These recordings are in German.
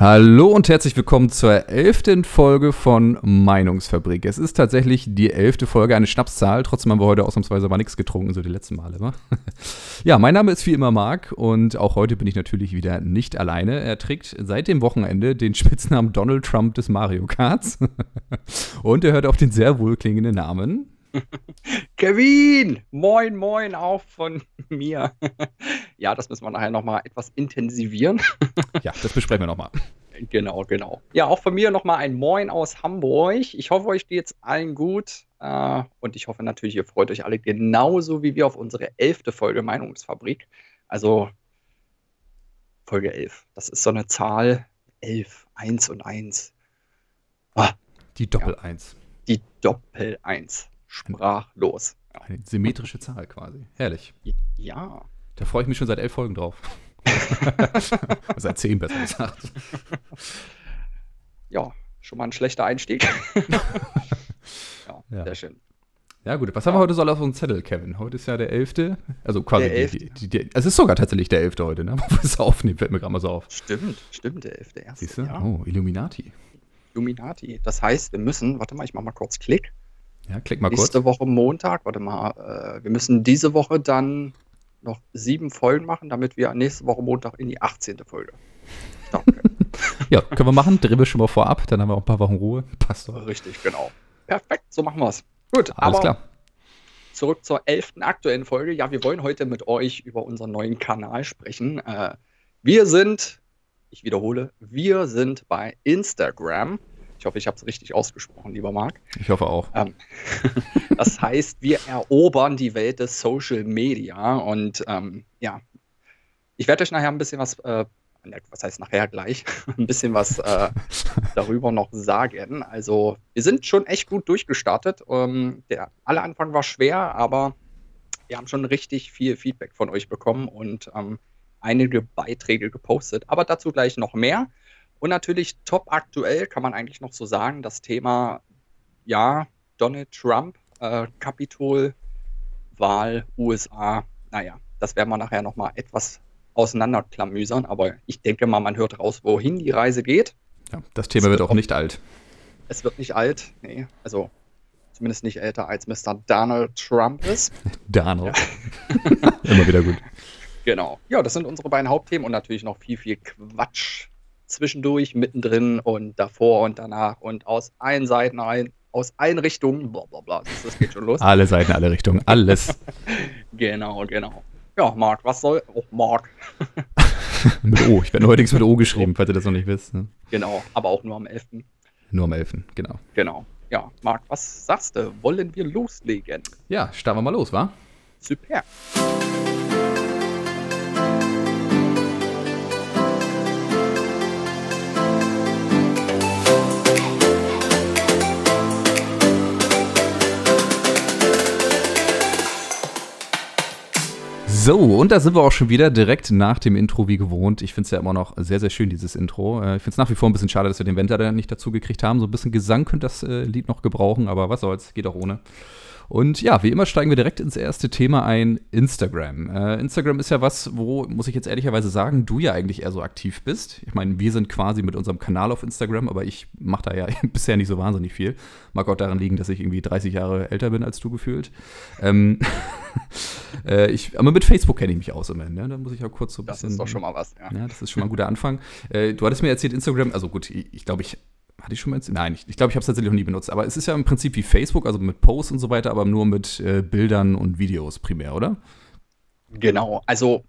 Hallo und herzlich willkommen zur elften Folge von Meinungsfabrik. Es ist tatsächlich die elfte Folge, eine Schnapszahl. Trotzdem haben wir heute ausnahmsweise mal nichts getrunken, so die letzten Male. Wa? Ja, mein Name ist wie immer Marc und auch heute bin ich natürlich wieder nicht alleine. Er trägt seit dem Wochenende den Spitznamen Donald Trump des Mario Karts. Und er hört auf den sehr wohlklingenden Namen. Kevin, moin, moin, auch von mir. ja, das müssen wir nachher nochmal etwas intensivieren. ja, das besprechen wir nochmal. Genau, genau. Ja, auch von mir nochmal ein Moin aus Hamburg. Ich hoffe, euch geht es allen gut. Äh, und ich hoffe natürlich, ihr freut euch alle genauso wie wir auf unsere elfte Folge Meinungsfabrik. Also Folge 11. Das ist so eine Zahl 11, 1 und 1. Ah, die Doppel-1. Ja, die Doppel-1 sprachlos. Eine symmetrische Zahl quasi. Herrlich. Ja. Da freue ich mich schon seit elf Folgen drauf. seit zehn besser gesagt. Ja, schon mal ein schlechter Einstieg. ja, ja, sehr schön. Ja, gut. Was haben wir heute so auf unserem Zettel, Kevin? Heute ist ja der 11. Also quasi der 11. Die, die, die, es ist sogar tatsächlich der 11. heute, ne? Wo wir es aufnehmen, fällt mir gerade mal so auf. Stimmt, stimmt, der 11. Erste, Siehst du? Ja. Oh, Illuminati. Illuminati. Das heißt, wir müssen, warte mal, ich mach mal kurz Klick. Ja, klick mal kurz. Nächste Woche Montag, warte mal, äh, wir müssen diese Woche dann noch sieben Folgen machen, damit wir nächste Woche Montag in die 18. Folge. Danke. ja, können wir machen. Drehen wir schon mal vorab, dann haben wir auch ein paar Wochen Ruhe. Passt doch. Richtig, genau. Perfekt, so machen wir es. Gut, alles aber klar. Zurück zur elften aktuellen Folge. Ja, wir wollen heute mit euch über unseren neuen Kanal sprechen. Äh, wir sind, ich wiederhole, wir sind bei Instagram. Ich hoffe, ich habe es richtig ausgesprochen, lieber Marc. Ich hoffe auch. Ähm, das heißt, wir erobern die Welt des Social Media und ähm, ja, ich werde euch nachher ein bisschen was, äh, was heißt nachher gleich, ein bisschen was äh, darüber noch sagen. Also, wir sind schon echt gut durchgestartet. Ähm, der aller Anfang war schwer, aber wir haben schon richtig viel Feedback von euch bekommen und ähm, einige Beiträge gepostet. Aber dazu gleich noch mehr. Und natürlich top aktuell kann man eigentlich noch so sagen, das Thema, ja, Donald Trump, äh, Kapitol, Wahl, USA, naja, das werden wir nachher nochmal etwas auseinanderklamüsern, aber ich denke mal, man hört raus, wohin die Reise geht. Ja, das Thema wird, wird auch nicht alt. Es wird nicht alt, nee, also zumindest nicht älter als Mr. Donald Trump ist. Donald. Immer wieder gut. Genau. Ja, das sind unsere beiden Hauptthemen und natürlich noch viel, viel Quatsch zwischendurch, mittendrin und davor und danach und aus allen Seiten ein, aus allen Richtungen, bla bla bla. Das, das geht schon los. alle Seiten, alle Richtungen, alles. genau, genau. Ja, Marc, was soll. Oh, Marc. mit O. Ich werde neuerdings mit O geschrieben, falls ihr das noch nicht wisst. Ne? Genau, aber auch nur am 11. Nur am 11. Genau. Genau. Ja, Marc, was sagst du? Wollen wir loslegen? Ja, starten wir mal los, wa? Super. So, und da sind wir auch schon wieder direkt nach dem Intro wie gewohnt. Ich finde es ja immer noch sehr, sehr schön, dieses Intro. Äh, ich finde es nach wie vor ein bisschen schade, dass wir den Wender nicht dazu gekriegt haben. So ein bisschen Gesang könnte das äh, Lied noch gebrauchen, aber was soll's, geht auch ohne. Und ja, wie immer steigen wir direkt ins erste Thema ein, Instagram. Äh, Instagram ist ja was, wo, muss ich jetzt ehrlicherweise sagen, du ja eigentlich eher so aktiv bist. Ich meine, wir sind quasi mit unserem Kanal auf Instagram, aber ich mache da ja bisher nicht so wahnsinnig viel. Mag auch daran liegen, dass ich irgendwie 30 Jahre älter bin als du gefühlt. Ähm, äh, ich, aber mit Facebook kenne ich mich aus immerhin. Ne? Da muss ich auch kurz so ein bisschen. Das ist doch schon mal was, ja. ja das ist schon mal ein guter Anfang. Äh, du hattest mir erzählt, Instagram, also gut, ich, ich glaube, ich hatte ich schon mal erzählt? Nein, ich, ich glaube, ich habe es tatsächlich noch nie benutzt. Aber es ist ja im Prinzip wie Facebook, also mit Posts und so weiter, aber nur mit äh, Bildern und Videos primär, oder? Genau, also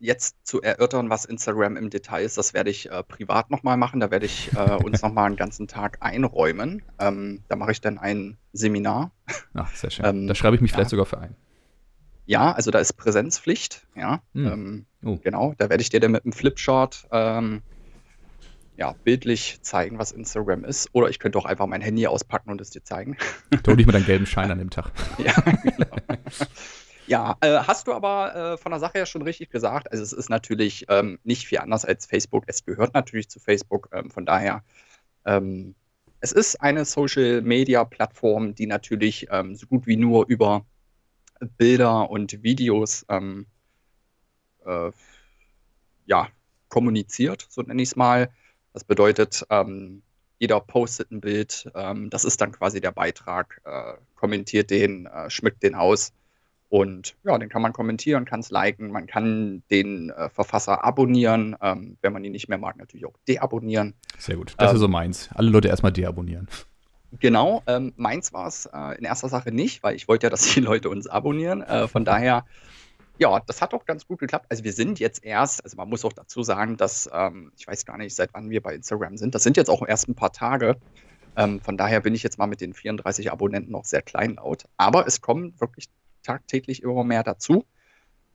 jetzt zu erörtern, was Instagram im Detail ist, das werde ich äh, privat nochmal machen. Da werde ich äh, uns nochmal einen ganzen Tag einräumen. Ähm, da mache ich dann ein Seminar. Ach, sehr schön. Ähm, da schreibe ich mich ja. vielleicht sogar für ein. Ja, also da ist Präsenzpflicht, ja. Hm. Ähm, oh. Genau, da werde ich dir dann mit einem Flipchart ähm, ja, bildlich zeigen, was Instagram ist. Oder ich könnte auch einfach mein Handy auspacken und es dir zeigen. Da hole ich mir deinen gelben Schein an dem Tag. ja, genau. Ja, äh, hast du aber äh, von der Sache her schon richtig gesagt. Also es ist natürlich ähm, nicht viel anders als Facebook. Es gehört natürlich zu Facebook. Ähm, von daher, ähm, es ist eine Social-Media-Plattform, die natürlich ähm, so gut wie nur über Bilder und Videos ähm, äh, ja, kommuniziert, so nenne ich es mal. Das bedeutet, ähm, jeder postet ein Bild, ähm, das ist dann quasi der Beitrag, äh, kommentiert den, äh, schmückt den aus und ja, den kann man kommentieren, kann es liken, man kann den äh, Verfasser abonnieren, ähm, wenn man ihn nicht mehr mag, natürlich auch deabonnieren. Sehr gut, das ähm, ist so meins. Alle Leute erstmal deabonnieren. Genau, ähm, meins war es äh, in erster Sache nicht, weil ich wollte ja, dass die Leute uns abonnieren. Äh, von daher, ja, das hat auch ganz gut geklappt. Also wir sind jetzt erst, also man muss auch dazu sagen, dass, ähm, ich weiß gar nicht, seit wann wir bei Instagram sind. Das sind jetzt auch erst ein paar Tage. Ähm, von daher bin ich jetzt mal mit den 34 Abonnenten noch sehr kleinlaut. Aber es kommen wirklich tagtäglich immer mehr dazu.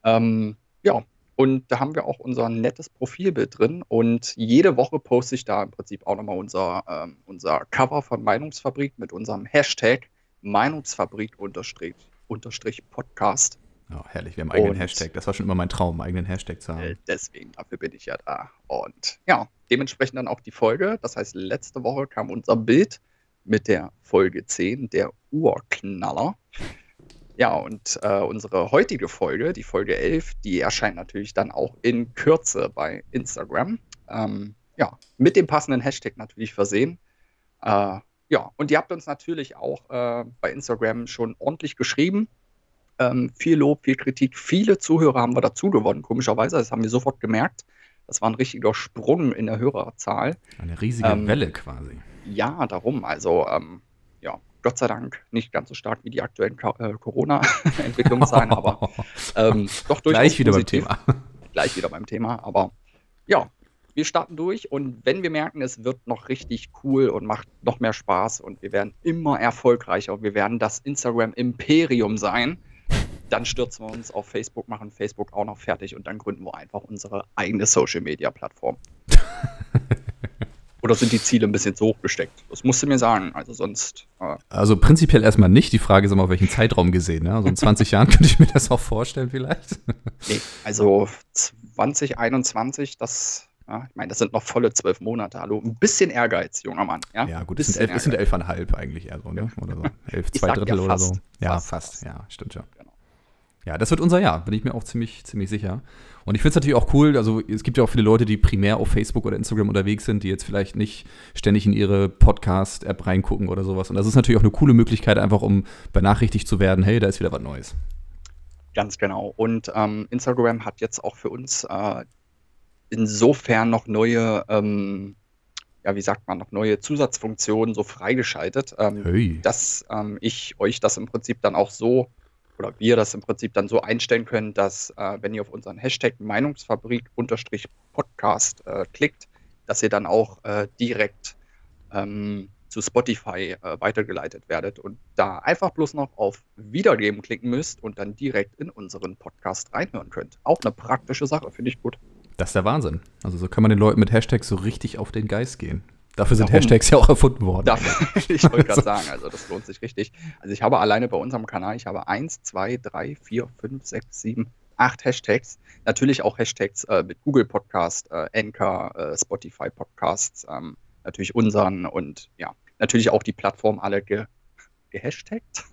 Ähm, ja, und da haben wir auch unser nettes Profilbild drin. Und jede Woche poste ich da im Prinzip auch nochmal unser, ähm, unser Cover von Meinungsfabrik mit unserem Hashtag Meinungsfabrik unterstrich, unterstrich Podcast. Oh, herrlich, wir haben einen eigenen und, Hashtag. Das war schon immer mein Traum, einen eigenen Hashtag zu haben. Äh, deswegen, dafür bin ich ja da. Und ja, dementsprechend dann auch die Folge. Das heißt, letzte Woche kam unser Bild mit der Folge 10, der Urknaller. Ja, und äh, unsere heutige Folge, die Folge 11, die erscheint natürlich dann auch in Kürze bei Instagram. Ähm, ja, mit dem passenden Hashtag natürlich versehen. Äh, ja, und ihr habt uns natürlich auch äh, bei Instagram schon ordentlich geschrieben. Ähm, viel Lob, viel Kritik, viele Zuhörer haben wir dazu gewonnen, komischerweise. Das haben wir sofort gemerkt. Das war ein richtiger Sprung in der Hörerzahl. Eine riesige ähm, Welle quasi. Ja, darum. Also, ähm, ja, Gott sei Dank nicht ganz so stark wie die aktuellen äh, Corona-Entwicklungen sein, aber ähm, doch durchaus Gleich wieder positiv. beim Thema. Gleich wieder beim Thema, aber ja, wir starten durch und wenn wir merken, es wird noch richtig cool und macht noch mehr Spaß und wir werden immer erfolgreicher und wir werden das Instagram-Imperium sein, dann stürzen wir uns auf Facebook, machen Facebook auch noch fertig und dann gründen wir einfach unsere eigene Social-Media-Plattform. Oder sind die Ziele ein bisschen zu hoch gesteckt? Das musst du mir sagen. Also sonst. Äh also prinzipiell erstmal nicht. Die Frage ist immer, auf welchen Zeitraum gesehen. Ne? Also in 20 Jahren könnte ich mir das auch vorstellen, vielleicht. Nee, also 2021, das. Ja, ich meine, das sind noch volle zwölf Monate. Hallo, ein bisschen Ehrgeiz, junger Mann. Ja, ja gut, es sind, elf, es sind elfeinhalb eigentlich eher so, ne? Oder so. Elf, zwei Drittel ja oder so. Ja, fast, fast. Ja, stimmt schon. Genau. Ja, das wird unser Jahr, bin ich mir auch ziemlich, ziemlich sicher. Und ich finde es natürlich auch cool, also es gibt ja auch viele Leute, die primär auf Facebook oder Instagram unterwegs sind, die jetzt vielleicht nicht ständig in ihre Podcast-App reingucken oder sowas. Und das ist natürlich auch eine coole Möglichkeit, einfach um benachrichtigt zu werden, hey, da ist wieder was Neues. Ganz genau. Und ähm, Instagram hat jetzt auch für uns äh, insofern noch neue, ähm, ja, wie sagt man, noch neue Zusatzfunktionen so freigeschaltet, ähm, hey. dass ähm, ich euch das im Prinzip dann auch so oder wir das im Prinzip dann so einstellen können, dass äh, wenn ihr auf unseren Hashtag Meinungsfabrik-Podcast äh, klickt, dass ihr dann auch äh, direkt ähm, zu Spotify äh, weitergeleitet werdet und da einfach bloß noch auf Wiedergeben klicken müsst und dann direkt in unseren Podcast reinhören könnt. Auch eine praktische Sache, finde ich gut. Das ist der Wahnsinn. Also so kann man den Leuten mit Hashtags so richtig auf den Geist gehen. Dafür sind Warum? Hashtags ja auch erfunden worden. Dafür, ich wollte gerade sagen, also das lohnt sich richtig. Also ich habe alleine bei unserem Kanal, ich habe 1, 2, 3, 4, 5, 6, 7, 8 Hashtags. Natürlich auch Hashtags äh, mit Google Podcast, äh, Anchor, äh, Spotify Podcasts, ähm, natürlich unseren und ja, natürlich auch die Plattform alle ge gehashtagt.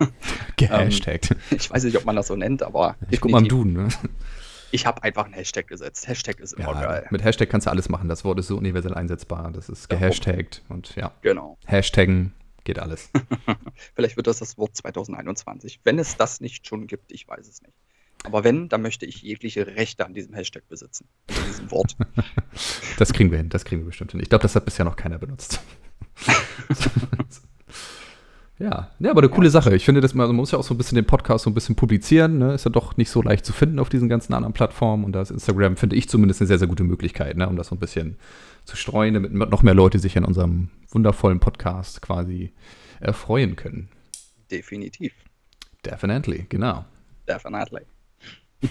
Gehashtagt. ähm, ich weiß nicht, ob man das so nennt, aber. Ich guck mal am Duden, ne? Ich habe einfach einen Hashtag gesetzt. Hashtag ist immer ja, geil. Mit Hashtag kannst du alles machen. Das Wort ist so universell einsetzbar. Das ist gehashtagt und ja. Genau. Hashtaggen geht alles. Vielleicht wird das das Wort 2021. Wenn es das nicht schon gibt, ich weiß es nicht. Aber wenn, dann möchte ich jegliche Rechte an diesem Hashtag besitzen. An diesem Wort. das kriegen wir hin. Das kriegen wir bestimmt hin. Ich glaube, das hat bisher noch keiner benutzt. Ja, ja, aber eine coole Sache. Ich finde, dass man, man muss ja auch so ein bisschen den Podcast so ein bisschen publizieren. Ne? Ist ja doch nicht so leicht zu finden auf diesen ganzen anderen Plattformen. Und da ist Instagram, finde ich zumindest, eine sehr, sehr gute Möglichkeit, ne? um das so ein bisschen zu streuen, damit noch mehr Leute sich an unserem wundervollen Podcast quasi erfreuen können. Definitiv. Definitely, genau. Definitely.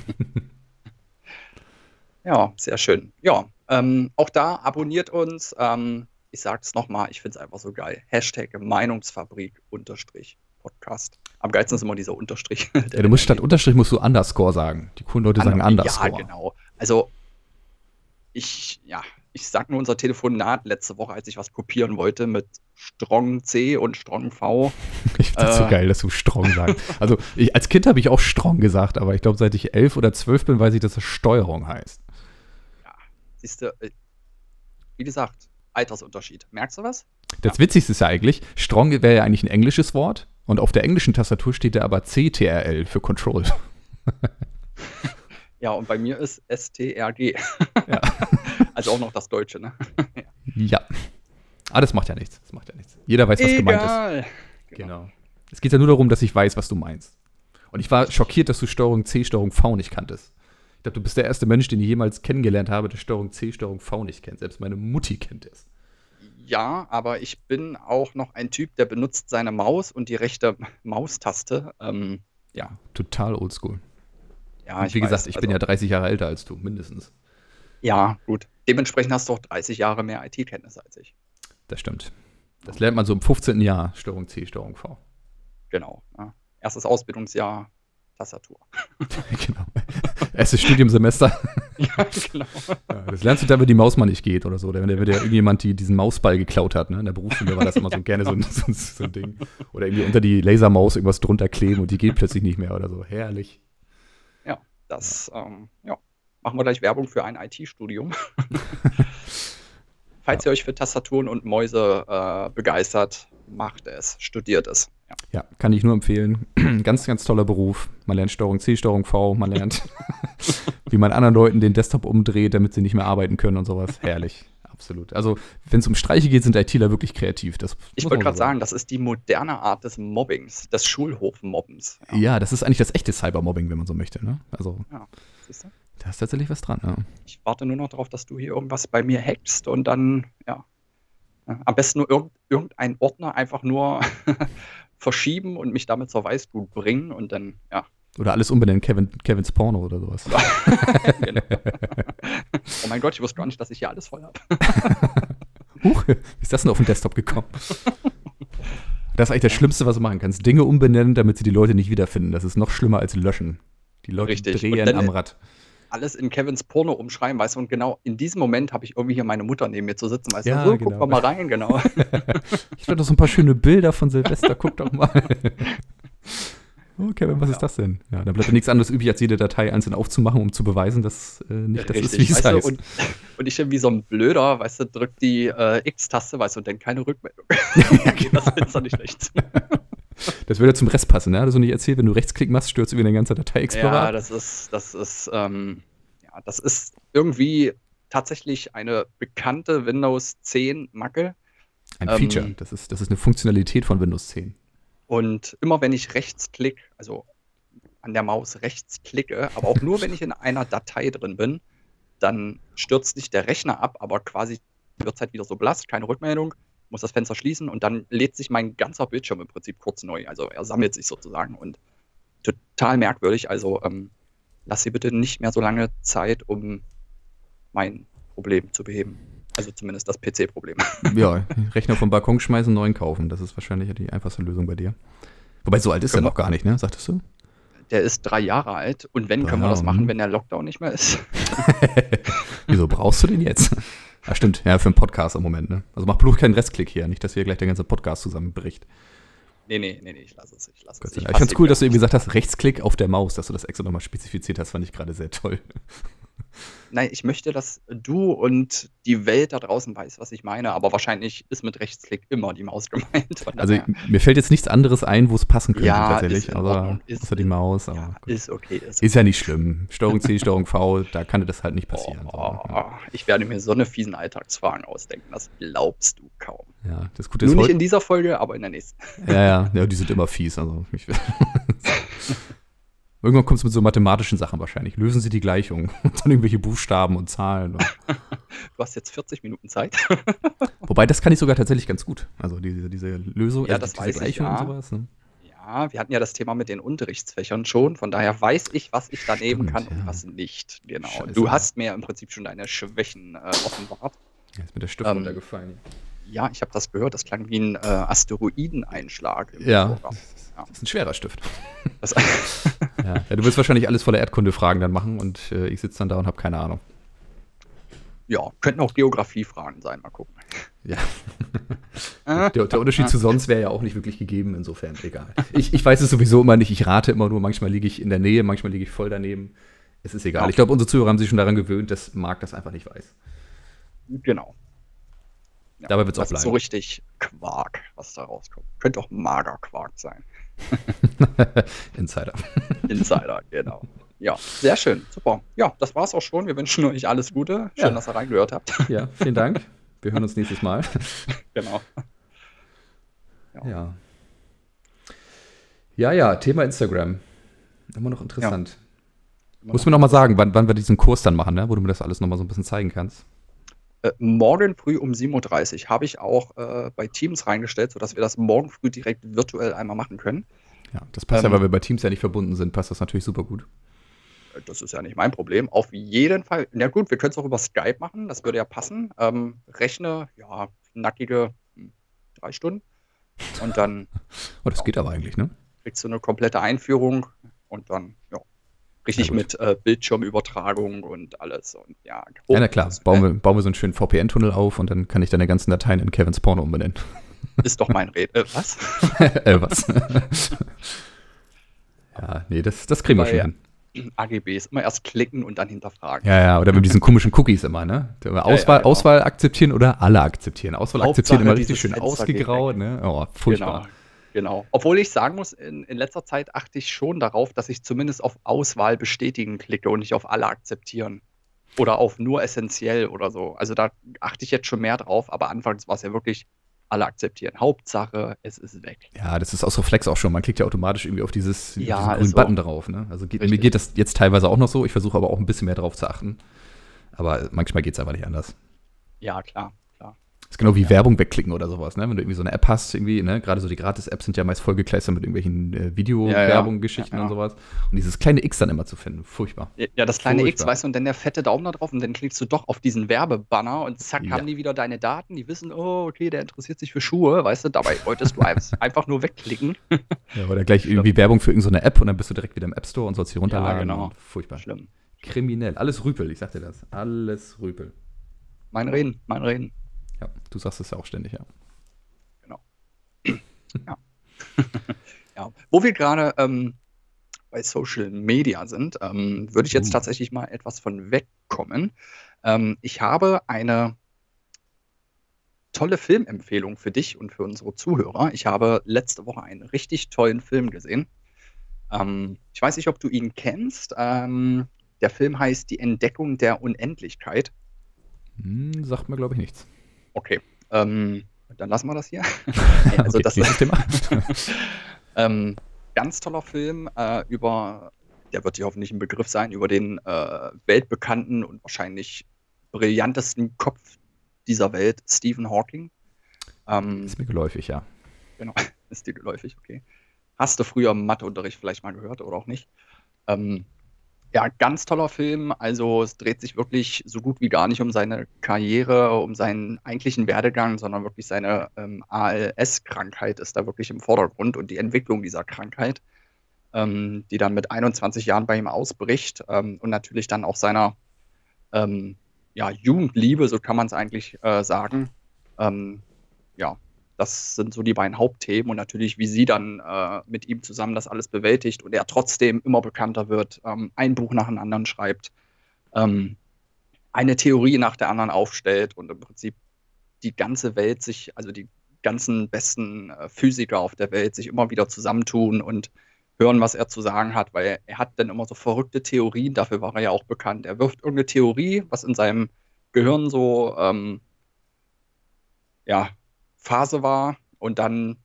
ja, sehr schön. Ja, ähm, auch da abonniert uns. Ähm, ich sag's nochmal, ich finde es einfach so geil. Hashtag Meinungsfabrik Unterstrich Podcast. Am geilsten ist immer dieser Unterstrich. Ja, du musst statt Unterstrich musst du Underscore sagen. Die coolen Leute sagen Underscore. Ja, genau. Also ich, ja, ich sag nur unser Telefonat letzte Woche, als ich was kopieren wollte mit Strong C und Strong V. Ich finde das äh, so geil, dass du Strong sagst. Also ich, als Kind habe ich auch Strong gesagt, aber ich glaube, seit ich elf oder zwölf bin, weiß ich, dass es Steuerung heißt. Siehst du, äh, wie gesagt, Altersunterschied. Merkst du was? Das Witzigste ist ja eigentlich, Strong wäre ja eigentlich ein englisches Wort und auf der englischen Tastatur steht da aber CTRL für Control. Ja, und bei mir ist STRG. Ja. Also auch noch das Deutsche, ne? ja. Ah, das macht ja nichts. Das macht ja nichts. Jeder weiß, was gemeint ist. Egal. Genau. Es geht ja nur darum, dass ich weiß, was du meinst. Und ich war schockiert, dass du Steuerung C, Steuerung V nicht kanntest. Ich glaube, du bist der erste Mensch, den ich jemals kennengelernt habe, der Steuerung C, Steuerung V nicht kennt. Selbst meine Mutti kennt es. Ja, aber ich bin auch noch ein Typ, der benutzt seine Maus und die rechte Maustaste. Ähm, Ja, total oldschool. ja, Und wie weiß, gesagt, ich bin also- ja 30 Jahre älter als du, mindestens. Ja, gut. Dementsprechend hast du auch 30 Jahre mehr IT-Kenntnisse als ich. Das stimmt. Das lernt man so im 15. Jahr, Steuerung C, Steuerung V. Genau. Ja. Erstes Ausbildungsjahr, Tastatur. genau. Erstes Studiumsemester. ja, genau. Ja, das lernst du dann, wenn die Maus mal nicht geht oder so. Wenn, der- wenn der irgendjemand die, diesen Mausball geklaut hat. Ne? In der Berufsschule war das immer so gerne so, ein- so, so ein Ding. Oder irgendwie unter die Lasermaus irgendwas drunter kleben und die geht plötzlich nicht mehr oder so. Herrlich. Ja, das, ähm, ja. Machen wir gleich Werbung für ein IT-Studium. Falls ihr euch für Tastaturen und Mäuse äh, begeistert, macht es, studiert es. Ja. Ja, kann ich nur empfehlen. ganz, ganz toller Beruf. Man lernt Steuerung C, Steuerung V. Man lernt, wie man anderen Leuten den Desktop umdreht, damit sie nicht mehr arbeiten können und sowas. Herrlich. Absolut. Also, wenn es um Streiche geht, sind ITler wirklich kreativ. Das Ich wollte gerade sagen, das ist die moderne Art des Mobbings, des Schulhofmobbens. Ja, das ist eigentlich das echte Cybermobbing, wenn man so möchte. Ne? Also, Siehst du? da ist tatsächlich was dran. Ja. Ich warte nur noch darauf, dass du hier irgendwas bei mir hackst und dann, ja. ja, Am besten nur irgend, irgendeinen Ordner einfach nur verschieben und mich damit zur Weißglut bringen und dann, ja. Oder alles umbenennen, Kevin, Kevins Porno oder sowas. genau. oh mein Gott, ich wusste gar nicht, dass ich hier alles voll habe. Huch, wie ist das denn auf den Desktop gekommen? Das ist eigentlich das Schlimmste, was du machen kannst. Dinge umbenennen, damit sie die Leute nicht wiederfinden. Das ist noch schlimmer als löschen. Die Leute Richtig. Drehen dann- am Rad. Alles in Kevins Porno umschreiben, weißt du, und genau in diesem Moment habe ich irgendwie hier meine Mutter neben mir zu sitzen, weißt Ja, du, so, genau. guck mal rein, genau. Ich habe doch so ein paar schöne Bilder von Silvester. Guck doch mal. Oh, Kevin, was ist das denn? Ja, da bleibt ja nichts anderes übrig, als jede Datei einzeln aufzumachen, um zu beweisen, dass äh, nicht das ist, wie es heißt. und, und ich dann wie so ein Blöder, weißt du, drück die äh, X-Taste, weißt du, und dann keine Rückmeldung. okay, das ist doch nicht schlecht. Das würde zum Rest passen, ne? Hast du nicht erzählt, wenn du Rechtsklick machst, stürzt über den ganzen Datei-Explorer Ja, das ist, das ist, ähm, ja, das ist irgendwie tatsächlich eine bekannte Windows 10 Macke. Ein ähm, Feature. Das ist, das ist eine Funktionalität von Windows 10. Und immer wenn ich rechtsklick, also an der Maus rechts klicke, aber auch nur wenn ich in einer Datei drin bin, dann stürzt nicht der Rechner ab, aber quasi wird es halt wieder so blass, keine Rückmeldung, muss das Fenster schließen und dann lädt sich mein ganzer Bildschirm im Prinzip kurz neu. Also er sammelt sich sozusagen und total merkwürdig. Also ähm, lass sie bitte nicht mehr so lange Zeit, um mein Problem zu beheben. Also zumindest das PC-Problem. Ja, Rechner vom Balkon schmeißen, neuen kaufen. Das ist wahrscheinlich die einfachste Lösung bei dir. Wobei, so alt ist er Können noch gar nicht, ne? Sagtest du? Der ist drei Jahre alt und wenn, Drei können wir das Jahre, machen, hm. wenn der Lockdown nicht mehr ist. Wieso brauchst du den jetzt? Ja, stimmt. Ja, für einen Podcast im Moment, ne? Also mach bloß keinen Restklick hier. Nicht, dass hier gleich der ganze Podcast zusammenbricht. Nee, nee, nee, nee, ich lasse es. Ich lasse Gott es. Ich fass fand's cool, dass du eben gesagt hast, Rechtsklick auf der Maus, dass du das extra nochmal spezifiziert hast, fand ich gerade sehr toll. Nein, ich möchte, dass du und die Welt da draußen weiß, was ich meine, aber wahrscheinlich ist mit Rechtsklick immer die Maus gemeint. Also daher- mir fällt jetzt nichts anderes ein, wo es passen könnte Ja, tatsächlich. ist Ordnung. Ist außer die Maus. Aber ja, ist okay. Ist, Ist ja nicht schlimm. Steuerung C, Steuerung V, da kann das halt nicht passieren. oh, So, ja. Ich werde mir so eine fiesen Alltagsfragen ausdenken, das glaubst du kaum. ja, das Gute ist Nur nicht in dieser Folge, aber in der nächsten. Ja, ja, ja, die sind immer fies. Also ich, Irgendwann kommt es mit so mathematischen Sachen wahrscheinlich. Lösen Sie die Gleichung und dann irgendwelche Buchstaben und Zahlen. Und, Du hast jetzt 40 Minuten Zeit. wobei, das kann ich sogar tatsächlich ganz gut. Also diese, diese Lösung, Ja, also das diese weiß ich, Gleichung ja. und sowas. Ne? Ja, wir hatten ja das Thema mit den Unterrichtsfächern schon, von daher weiß ich, was ich daneben Stimmt, kann ja. und was nicht. Genau. Scheiße. Du hast mir im Prinzip schon deine Schwächen äh, offenbart. Ja, ist mir der Stift Ähm, runtergefallen. Ja, ich habe das gehört. Das klang wie ein äh, Asteroideneinschlag. im Ja, Programm. Das ist ein schwerer Stift. Ja. du wirst wahrscheinlich alles voller Erdkundefragen dann machen und äh, ich sitze dann da und habe keine Ahnung. ja, könnten auch Geografiefragen sein. Mal gucken. Ja. Äh, Der, der Unterschied zu sonst wäre ja auch nicht wirklich gegeben, insofern egal. Ich, ich weiß es sowieso immer nicht, ich rate immer nur, manchmal liege ich in der Nähe, manchmal liege ich voll daneben. es ist egal. Ich glaube, unsere Zuhörer haben sich schon daran gewöhnt, dass Marc das einfach nicht weiß. Genau. Ja, Dabei wird es auch bleiben. so richtig Quark, was da rauskommt. Könnte auch Magerquark sein. Insider. Insider, genau. Ja, sehr schön. Super. Ja, das war's auch schon. Wir wünschen euch alles Gute. Schön, ja. dass ihr reingehört habt. Ja, vielen Dank. Wir hören uns nächstes Mal. Genau. Ja. ja. Ja, ja, Thema Instagram. Immer noch interessant. Ja. Muss mir noch mal sagen, wann, wann wir diesen Kurs dann machen, ne? wo du mir das alles noch mal so ein bisschen zeigen kannst. Äh, morgen früh um 7.30 Uhr habe ich auch äh, bei Teams reingestellt, sodass wir das morgen früh direkt virtuell einmal machen können. Ja, das passt ähm, ja, weil wir bei Teams ja nicht verbunden sind, passt das natürlich super gut. Äh, das ist ja nicht mein Problem. Auf jeden Fall. Na gut, wir können es auch über Skype machen, das würde ja passen. Ähm, rechne, ja, nackige hm, drei Stunden. Und dann. oh, das geht aber eigentlich, ne? kriegst du eine komplette Einführung und dann, ja, richtig mit äh, Bildschirmübertragung und alles. Und ja, ja na klar, bauen wir, bauen wir so einen schönen VPN-Tunnel auf und dann kann ich deine ganzen Dateien in Kevins Porno umbenennen. Ist doch mein Red. Äh, was? äh, was? ja, nee, das, das kriegen wir schon ja. hin. AGBs, immer erst klicken und dann hinterfragen. Ja, ja, oder mit diesen komischen Cookies immer, ne? Auswahl, ja, ja, genau. Auswahl akzeptieren oder alle akzeptieren. Auswahl Hauptsache akzeptieren immer richtig schön ausgegraut, ne? Oh, furchtbar. Genau. Genau. Obwohl ich sagen muss, in, in letzter Zeit achte ich schon darauf, dass ich zumindest auf Auswahl bestätigen klicke und nicht auf alle akzeptieren. Oder auf nur essentiell oder so. Also da achte ich jetzt schon mehr drauf, aber anfangs war es ja wirklich alle akzeptieren. Hauptsache, es ist weg. Ja, das ist aus Reflex auch schon. Man klickt ja automatisch irgendwie auf dieses ja, grünen Button drauf. Ne? Also geht, mir geht das jetzt teilweise auch noch so. Ich versuche aber auch ein bisschen mehr drauf zu achten. Aber manchmal geht es einfach nicht anders. Ja, klar. Das ist genau wie ja. Werbung wegklicken oder sowas, ne? Wenn du irgendwie so eine App hast, irgendwie, ne? Gerade so die Gratis-Apps sind ja meist vollgekleistert mit irgendwelchen äh, Video-Werbung-Geschichten ja, ja. und sowas. Und dieses kleine X dann immer zu finden, furchtbar. Ja, das kleine furchtbar. X, weißt du, und dann der fette Daumen da drauf und dann klickst du doch auf diesen Werbebanner und zack, haben die wieder deine Daten, die wissen, oh, okay, der interessiert sich für Schuhe, weißt du, dabei wolltest du einfach nur wegklicken. ja, oder gleich irgendwie Werbung für irgendeine App und dann bist du direkt wieder im App Store und sollst sie runterladen. Ja, genau. Furchtbar. Schlimm. Kriminell. Alles Rüpel, ich sag dir das. Alles Rüpel. Mein Reden, mein Reden. Ja, du sagst es ja auch ständig, ja. Genau. ja. ja. Wo wir gerade ähm, bei Social Media sind, ähm, würde ich jetzt uh. tatsächlich mal etwas von wegkommen. Ähm, ich habe eine tolle Filmempfehlung für dich und für unsere Zuhörer. Ich habe letzte Woche einen richtig tollen Film gesehen. Ähm, ich weiß nicht, ob du ihn kennst. Ähm, der Film heißt Die Entdeckung der Unendlichkeit. Hm, sagt mir, glaube ich, nichts. Okay, ähm, dann lassen wir das hier. also okay, das Thema. ähm, ganz toller Film äh, über, der wird dir hoffentlich ein Begriff sein, über den äh, weltbekannten und wahrscheinlich brillantesten Kopf dieser Welt, Stephen Hawking. Ähm, ist mir geläufig, ja. Genau, ist dir geläufig, okay. Hast du früher im Matheunterricht vielleicht mal gehört oder auch nicht? Ähm, ja, ganz toller Film. Also es dreht sich wirklich so gut wie gar nicht um seine Karriere, um seinen eigentlichen Werdegang, sondern wirklich seine ähm, ALS-Krankheit ist da wirklich im Vordergrund und die Entwicklung dieser Krankheit, ähm, die dann mit 21 Jahren bei ihm ausbricht ähm, und natürlich dann auch seiner ähm, ja, Jugendliebe, so kann man es eigentlich äh, sagen, ähm, ja, das sind so die beiden Hauptthemen und natürlich, wie sie dann äh, mit ihm zusammen das alles bewältigt und er trotzdem immer bekannter wird, ähm, ein Buch nach dem anderen schreibt, ähm, eine Theorie nach der anderen aufstellt und im Prinzip die ganze Welt sich, also die ganzen besten äh, Physiker auf der Welt sich immer wieder zusammentun und hören, was er zu sagen hat, weil er hat dann immer so verrückte Theorien, dafür war er ja auch bekannt. Er wirft irgendeine Theorie, was in seinem Gehirn so ähm, ja, Phase war und dann,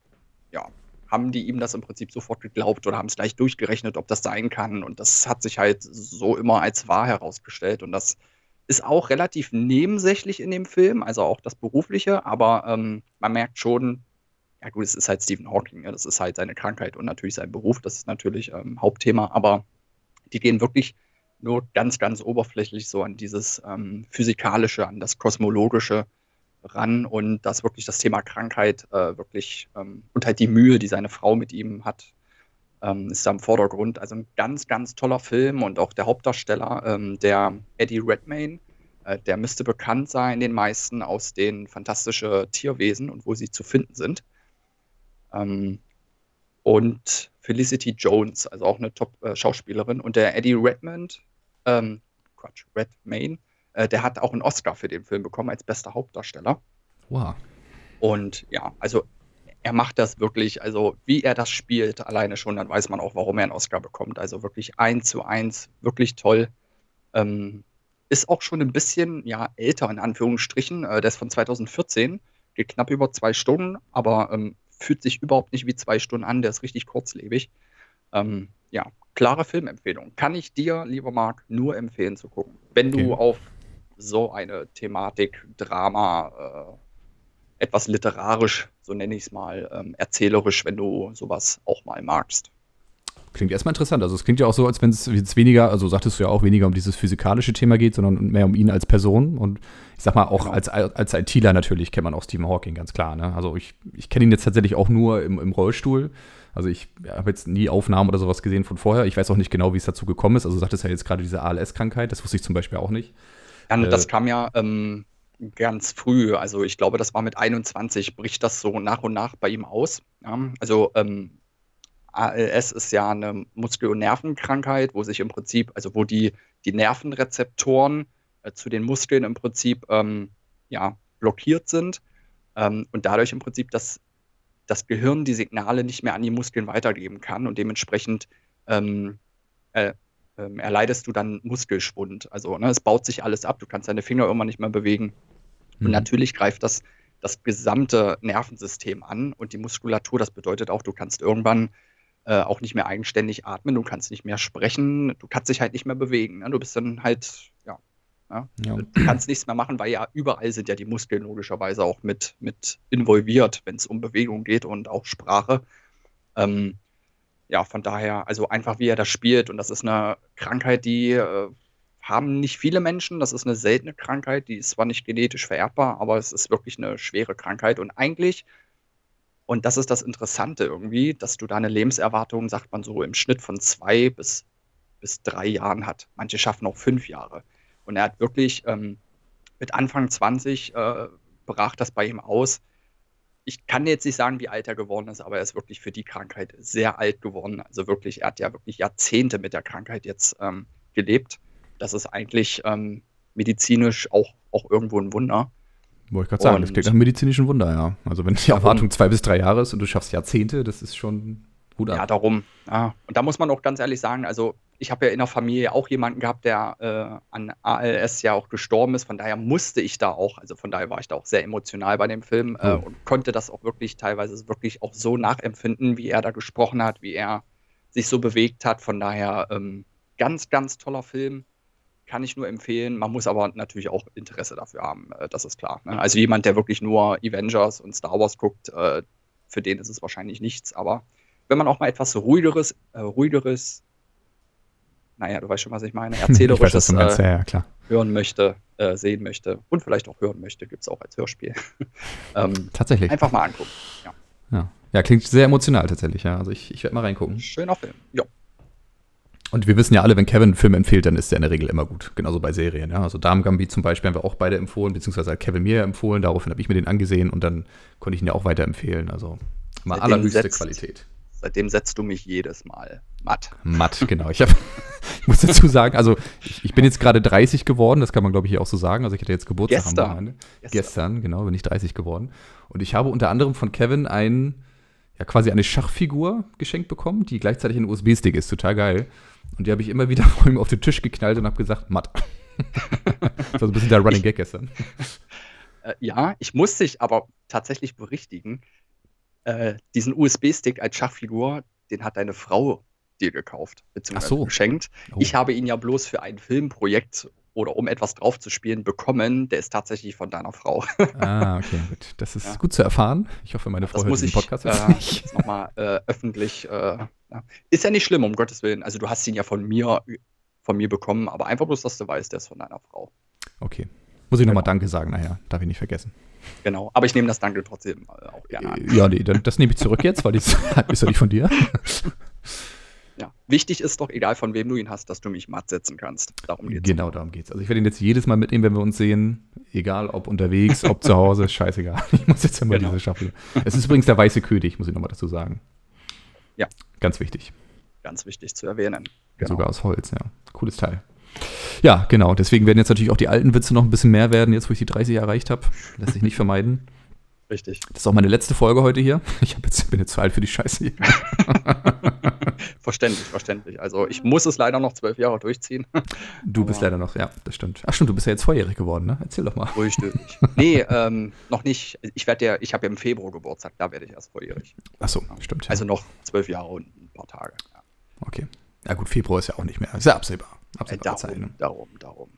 ja, haben die ihm das im Prinzip sofort geglaubt oder haben es gleich durchgerechnet, ob das sein kann. Und das hat sich halt so immer als wahr herausgestellt. Und das ist auch relativ nebensächlich in dem Film, also auch das Berufliche, aber ähm, man merkt schon, ja gut, es ist halt Stephen Hawking, ja, das ist halt seine Krankheit und natürlich sein Beruf, das ist natürlich ähm, Hauptthema, aber die gehen wirklich nur ganz, ganz oberflächlich so an dieses ähm, Physikalische, an das Kosmologische ran und dass wirklich das Thema Krankheit äh, wirklich ähm, und halt die Mühe, die seine Frau mit ihm hat, ähm, ist da im Vordergrund. Also ein ganz, ganz toller Film und auch der Hauptdarsteller, ähm, der Eddie Redmayne, äh, der müsste bekannt sein den meisten aus den fantastischen Tierwesen und wo sie zu finden sind. Ähm, und Felicity Jones, also auch eine Top-Schauspielerin. und der Eddie Redmond, ähm, Quatsch, Red Main, äh, der hat auch einen Oscar für den Film bekommen als bester Hauptdarsteller. Wow. Und ja, also er macht das wirklich, also wie er das spielt, alleine schon, dann weiß man auch, warum er einen Oscar bekommt. Also wirklich eins zu eins, wirklich toll. Ähm, ist auch schon ein bisschen ja, älter, in Anführungsstrichen. Äh, der ist von 2014, geht knapp über zwei Stunden, aber ähm, fühlt sich überhaupt nicht wie zwei Stunden an. Der ist richtig kurzlebig. Ähm, ja, klare Filmempfehlung. Kann ich dir, lieber Marc, nur empfehlen zu gucken. Wenn okay. du auf so eine Thematik, Drama, äh, etwas literarisch, so nenne ich es mal, ähm, erzählerisch, wenn du sowas auch mal magst. Klingt erstmal interessant. Also es klingt ja auch so, als wenn es jetzt weniger, also sagtest du ja auch, weniger um dieses physikalische Thema geht, sondern mehr um ihn als Person. Und ich sag mal, auch genau. als, als ITler natürlich kennt man auch Stephen Hawking, ganz klar. Ne? Also ich, ich kenne ihn jetzt tatsächlich auch nur im, im Rollstuhl. Also ich habe jetzt nie Aufnahmen oder sowas gesehen von vorher. Ich weiß auch nicht genau, wie es dazu gekommen ist. Also sagtest ja jetzt gerade diese ALS-Krankheit, das wusste ich zum Beispiel auch nicht. Ja, äh, das kam ja ähm, ganz früh. Also ich glaube, das war mit 21, bricht das so nach und nach bei ihm aus. Ja? Also ähm, ALS ist ja eine Muskel- und Nervenkrankheit, wo sich im Prinzip, also wo die, die Nervenrezeptoren äh, zu den Muskeln im Prinzip ähm, ja, blockiert sind ähm, und dadurch im Prinzip das, das Gehirn die Signale nicht mehr an die Muskeln weitergeben kann und dementsprechend ähm, äh, äh, erleidest du dann Muskelschwund. Also ne, es baut sich alles ab, du kannst deine Finger irgendwann nicht mehr bewegen. Mhm. Und natürlich greift das das gesamte Nervensystem an und die Muskulatur. Das bedeutet auch, du kannst irgendwann äh, auch nicht mehr eigenständig atmen, du kannst nicht mehr sprechen, du kannst dich halt nicht mehr bewegen. Ne? Du bist dann halt, ja, ja, ja. Du kannst nichts mehr machen, weil ja überall sind ja die Muskeln logischerweise auch mit, mit involviert, wenn es um Bewegung geht und auch Sprache. Ähm, ja, von daher, also einfach wie er das spielt und das ist eine Krankheit, die äh, haben nicht viele Menschen. Das ist eine seltene Krankheit, die ist zwar nicht genetisch vererbbar, aber es ist wirklich eine schwere Krankheit und eigentlich und das ist das Interessante irgendwie, dass du da eine Lebenserwartung, sagt man so, im Schnitt von zwei bis, bis drei Jahren hat. Manche schaffen auch fünf Jahre. Und er hat wirklich ähm, mit Anfang 20 äh, brach das bei ihm aus. Ich kann jetzt nicht sagen, wie alt er geworden ist, aber er ist wirklich für die Krankheit sehr alt geworden. Also wirklich, er hat ja wirklich Jahrzehnte mit der Krankheit jetzt ähm, gelebt. Das ist eigentlich ähm, medizinisch auch, auch irgendwo ein Wunder. Wollte ich gerade sagen, das klingt nach einem medizinischen Wunder, ja. Also wenn die Erwartung zwei bis drei Jahre ist und du schaffst Jahrzehnte, das ist schon gut ab. Ja, darum. Ja. Und da muss man auch ganz ehrlich sagen, also ich habe ja in der Familie auch jemanden gehabt, der äh, an ALS ja auch gestorben ist. Von daher musste ich da auch, also von daher war ich da auch sehr emotional bei dem Film äh, und konnte das auch wirklich teilweise wirklich auch so nachempfinden, wie er da gesprochen hat, wie er sich so bewegt hat. Von daher ähm, ganz, ganz toller Film kann ich nur empfehlen. Man muss aber natürlich auch Interesse dafür haben, äh, das ist klar. Ne? Also jemand, der wirklich nur Avengers und Star Wars guckt, äh, für den ist es wahrscheinlich nichts. Aber wenn man auch mal etwas ruhigeres, äh, ruhigeres, naja, du weißt schon, was ich meine, erzählerisches ich weiß, äh, ja, hören möchte, äh, sehen möchte und vielleicht auch hören möchte, gibt es auch als Hörspiel. ähm, tatsächlich. Einfach mal angucken. Ja. ja. Ja, klingt sehr emotional tatsächlich, ja. Also ich, ich werde mal reingucken. Schöner Film, ja. Und wir wissen ja alle, wenn Kevin einen Film empfiehlt, dann ist der in der Regel immer gut. Genauso bei Serien. Ja? Also Darm Gambit zum Beispiel haben wir auch beide empfohlen, beziehungsweise hat Kevin mir empfohlen. Daraufhin habe ich mir den angesehen und dann konnte ich ihn ja auch weiterempfehlen. Also mal allerhöchste Qualität. Seitdem setzt du mich jedes Mal matt. Matt, genau. Ich, hab, ich muss dazu sagen, also ich, ich bin jetzt gerade 30 geworden, das kann man glaube ich hier auch so sagen. Also ich hatte jetzt Geburtstag Gestern. am Wochenende. Gestern. Gestern, genau, bin ich 30 geworden. Und ich habe unter anderem von Kevin ein, ja quasi eine Schachfigur geschenkt bekommen, die gleichzeitig ein USB-Stick ist. Total geil. Und die habe ich immer wieder vor ihm auf den Tisch geknallt und habe gesagt, matt. das war so ein bisschen der Running Gag gestern. Äh, ja, ich muss dich aber tatsächlich berichtigen. Äh, diesen USB-Stick als Schachfigur, den hat deine Frau dir gekauft, beziehungsweise so. geschenkt. Oh. Ich habe ihn ja bloß für ein Filmprojekt oder um etwas draufzuspielen bekommen, der ist tatsächlich von deiner Frau. ah, okay, gut. Das ist ja. gut zu erfahren. Ich hoffe, meine Frau das hört den Podcast jetzt äh, nicht. nochmal äh, öffentlich. Äh. Ist ja nicht schlimm, um Gottes Willen. Also du hast ihn ja von mir, von mir bekommen, aber einfach bloß, dass du weißt, der ist von deiner Frau. Okay. Muss ich genau. nochmal Danke sagen nachher. Darf ich nicht vergessen. Genau, aber ich nehme das Danke trotzdem äh, auch gerne an. Ja, nee, dann, das nehme ich zurück jetzt, weil das ist ja nicht von dir. Ja, wichtig ist doch, egal von wem du ihn hast, dass du mich matt setzen kannst. Darum geht's. Genau, darum geht's. Also ich werde ihn jetzt jedes Mal mitnehmen, wenn wir uns sehen. Egal, ob unterwegs, ob zu Hause, scheißegal. Ich muss jetzt immer genau. diese schaffen. Es ist übrigens der weiße König, muss ich nochmal dazu sagen. Ja. Ganz wichtig. Ganz wichtig zu erwähnen. Genau. Sogar aus Holz, ja. Cooles Teil. Ja, genau. Deswegen werden jetzt natürlich auch die alten Witze noch ein bisschen mehr werden, jetzt wo ich die 30 erreicht habe. Lässt sich nicht vermeiden. Richtig. Das ist auch meine letzte Folge heute hier. Ich jetzt, bin jetzt zu alt für die Scheiße hier. verständlich, verständlich. Also ich muss es leider noch zwölf Jahre durchziehen. Du bist leider noch, ja, das stimmt. Ach stimmt, du bist ja jetzt volljährig geworden, ne? Erzähl doch mal. Richtig. nee, ähm, noch nicht. Ich werde ja, ich habe ja im Februar Geburtstag, da werde ich erst volljährig. Ach so, stimmt. Ja. Also noch zwölf Jahre und ein paar Tage. Ja. Okay. Ja gut, Februar ist ja auch nicht mehr. Ist ja absehbar. Absehbar äh, darum, Zeit, ne? darum, darum.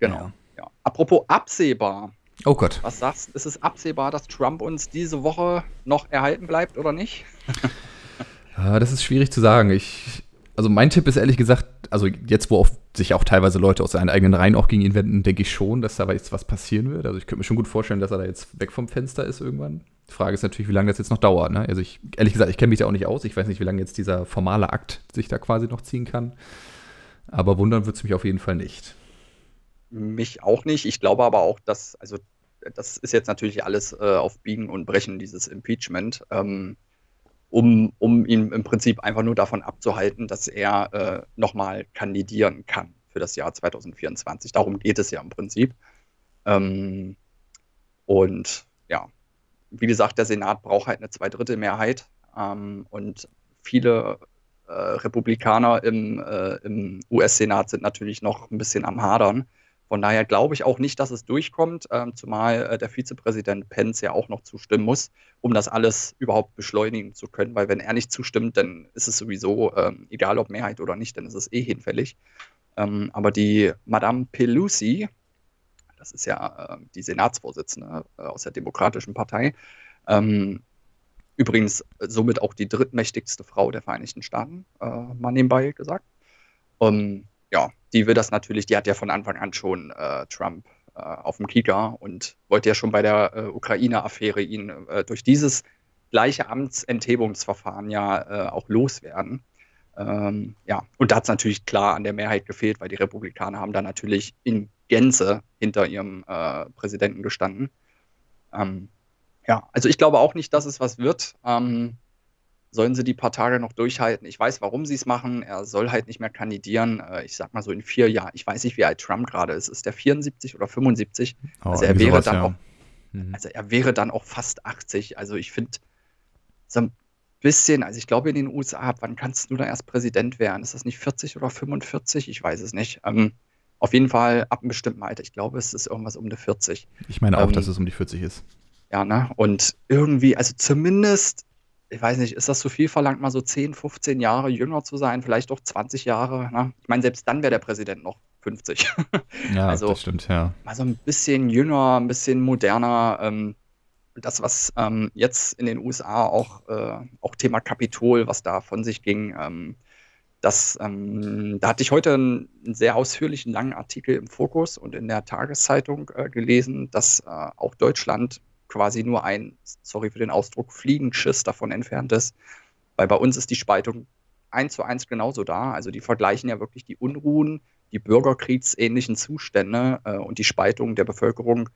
Genau. Ja. ja. Apropos absehbar. Oh Gott. Was sagst du? Ist es absehbar, dass Trump uns diese Woche noch erhalten bleibt oder nicht? ja, das ist schwierig zu sagen. Ich, also mein Tipp ist ehrlich gesagt, also jetzt, wo sich auch teilweise Leute aus seinen eigenen Reihen auch gegen ihn wenden, denke ich schon, dass da jetzt was passieren wird. Also ich könnte mir schon gut vorstellen, dass er da jetzt weg vom Fenster ist irgendwann. Die Frage ist natürlich, wie lange das jetzt noch dauert. Ne? Also ich, ehrlich gesagt, ich kenne mich da auch nicht aus. Ich weiß nicht, wie lange jetzt dieser formale Akt sich da quasi noch ziehen kann. Aber wundern wird es mich auf jeden Fall nicht. Mich auch nicht. Ich glaube aber auch, dass, also das ist jetzt natürlich alles äh, auf Biegen und Brechen, dieses Impeachment, ähm, um, um ihn im Prinzip einfach nur davon abzuhalten, dass er äh, nochmal kandidieren kann für das Jahr 2024. Darum geht es ja im Prinzip. Ähm, und ja, wie gesagt, der Senat braucht halt eine Zweidrittelmehrheit ähm, und viele äh, Republikaner im, äh, im US-Senat sind natürlich noch ein bisschen am Hadern von daher glaube ich auch nicht, dass es durchkommt, ähm, zumal äh, der Vizepräsident Pence ja auch noch zustimmen muss, um das alles überhaupt beschleunigen zu können. Weil wenn er nicht zustimmt, dann ist es sowieso, ähm, egal ob Mehrheit oder nicht, dann ist es eh hinfällig. Ähm, aber die Madame Pelosi, das ist ja äh, die Senatsvorsitzende äh, aus der Demokratischen Partei, ähm, übrigens somit auch die drittmächtigste Frau der Vereinigten Staaten, äh, mal nebenbei gesagt. Um, ja, die will das natürlich, die hat ja von Anfang an schon äh, Trump äh, auf dem Kieker und wollte ja schon bei der äh, Ukraine-Affäre ihn äh, durch dieses gleiche Amtsenthebungsverfahren ja äh, auch loswerden. Ähm, ja, und da hat es natürlich klar an der Mehrheit gefehlt, weil die Republikaner haben da natürlich in Gänze hinter ihrem äh, Präsidenten gestanden. Ähm, ja, also ich glaube auch nicht, dass es was wird. Ähm, sollen sie die paar Tage noch durchhalten. Ich weiß, warum sie es machen. Er soll halt nicht mehr kandidieren. Äh, ich sag mal so in vier Jahren. Ich weiß nicht, wie alt Trump gerade ist. Ist der 74 oder 75? Oh, also er wäre sowas, dann ja. auch, mhm. also er wäre dann auch fast 80. Also ich finde so ein bisschen, also ich glaube in den USA, wann kannst du da erst Präsident werden? Ist das nicht 40 oder 45? Ich weiß es nicht. Ähm, auf jeden Fall ab einem bestimmten Alter. Ich glaube, es ist irgendwas um die 40. Ich meine auch, ähm, dass es um die 40 ist. Ja, ne? Und irgendwie, also zumindest ich weiß nicht, ist das zu viel verlangt, mal so 10, 15 Jahre jünger zu sein, vielleicht auch 20 Jahre? Ne? Ich meine, selbst dann wäre der Präsident noch 50. ja, also, das stimmt, ja. Mal so ein bisschen jünger, ein bisschen moderner. Ähm, das, was ähm, jetzt in den USA auch, äh, auch Thema Kapitol, was da von sich ging, ähm, das, ähm, da hatte ich heute einen, einen, sehr ausführlichen, langen Artikel im Fokus und in der Tageszeitung äh, gelesen, dass äh, auch Deutschland quasi nur ein, sorry für den Ausdruck, Fliegenschiss davon entfernt ist. Weil bei uns ist die Spaltung eins zu eins genauso da. Also die vergleichen ja wirklich die Unruhen, die bürgerkriegsähnlichen Zustände äh, und die Spaltung der Bevölkerung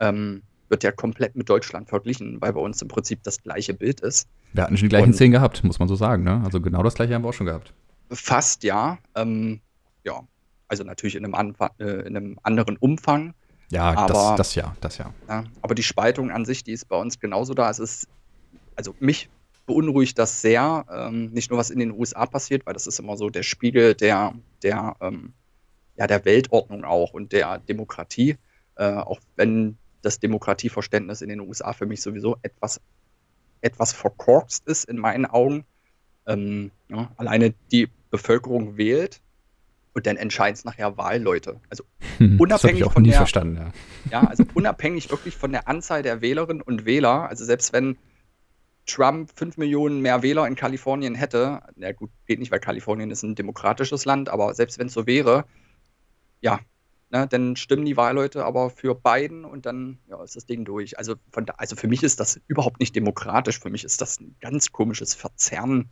ähm, wird ja komplett mit Deutschland verglichen, weil bei uns im Prinzip das gleiche Bild ist. Wir hatten schon die gleichen und, Szenen gehabt, muss man so sagen. Ne? Also genau das gleiche haben wir auch schon gehabt. Fast ja. Ähm, ja, also natürlich in einem, äh, in einem anderen Umfang. Ja, aber, das, das ja, das ja. ja. Aber die Spaltung an sich, die ist bei uns genauso da. Es ist, also mich beunruhigt das sehr, ähm, nicht nur was in den USA passiert, weil das ist immer so der Spiegel der, der, ähm, ja, der Weltordnung auch und der Demokratie, äh, auch wenn das Demokratieverständnis in den USA für mich sowieso etwas, etwas verkorkst ist in meinen Augen. Ähm, ja, alleine die Bevölkerung wählt und dann entscheiden es nachher Wahlleute. Also hm, unabhängig das ich auch von nie der, verstanden, ja. ja, also unabhängig wirklich von der Anzahl der Wählerinnen und Wähler, also selbst wenn Trump fünf Millionen mehr Wähler in Kalifornien hätte, na gut, geht nicht, weil Kalifornien ist ein demokratisches Land, aber selbst wenn es so wäre, ja, ne, dann stimmen die Wahlleute aber für Biden und dann ja, ist das Ding durch. Also, von da, also für mich ist das überhaupt nicht demokratisch, für mich ist das ein ganz komisches Verzerren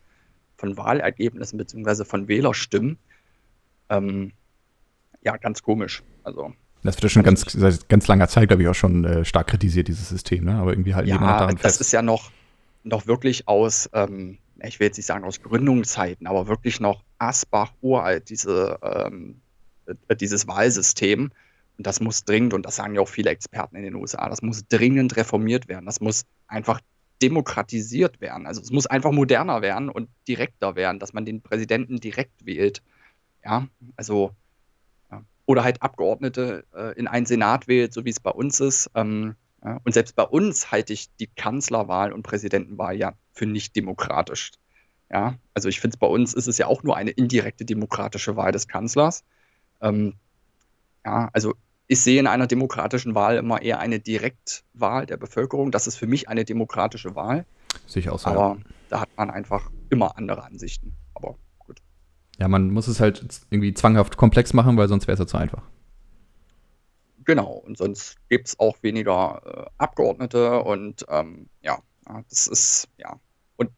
von Wahlergebnissen bzw. von Wählerstimmen. Ähm, ja, ganz komisch. Also. Das wird ja schon ganz, seit ganz langer Zeit, glaube ich, auch schon äh, stark kritisiert, dieses System, ne? Aber irgendwie halt ja, daran das fest. ist ja noch, noch wirklich aus, ähm, ich will jetzt nicht sagen aus Gründungszeiten, aber wirklich noch Asbach uralt, diese, ähm, äh, dieses Wahlsystem. Und das muss dringend, und das sagen ja auch viele Experten in den USA, das muss dringend reformiert werden. Das muss einfach demokratisiert werden. Also es muss einfach moderner werden und direkter werden, dass man den Präsidenten direkt wählt. Ja, also ja. oder halt Abgeordnete äh, in einen Senat wählt, so wie es bei uns ist. Ähm, ja. Und selbst bei uns halte ich die Kanzlerwahl und Präsidentenwahl ja für nicht demokratisch. Ja, also ich finde, bei uns ist es ja auch nur eine indirekte demokratische Wahl des Kanzlers. Ähm, ja, also ich sehe in einer demokratischen Wahl immer eher eine Direktwahl der Bevölkerung. Das ist für mich eine demokratische Wahl. Sicher aus. Aber ja. da hat man einfach immer andere Ansichten. Aber gut. Ja, man muss es halt irgendwie zwanghaft komplex machen, weil sonst wäre es ja zu einfach. Genau, und sonst gibt es auch weniger äh, Abgeordnete und ähm, ja, das ist, ja. Und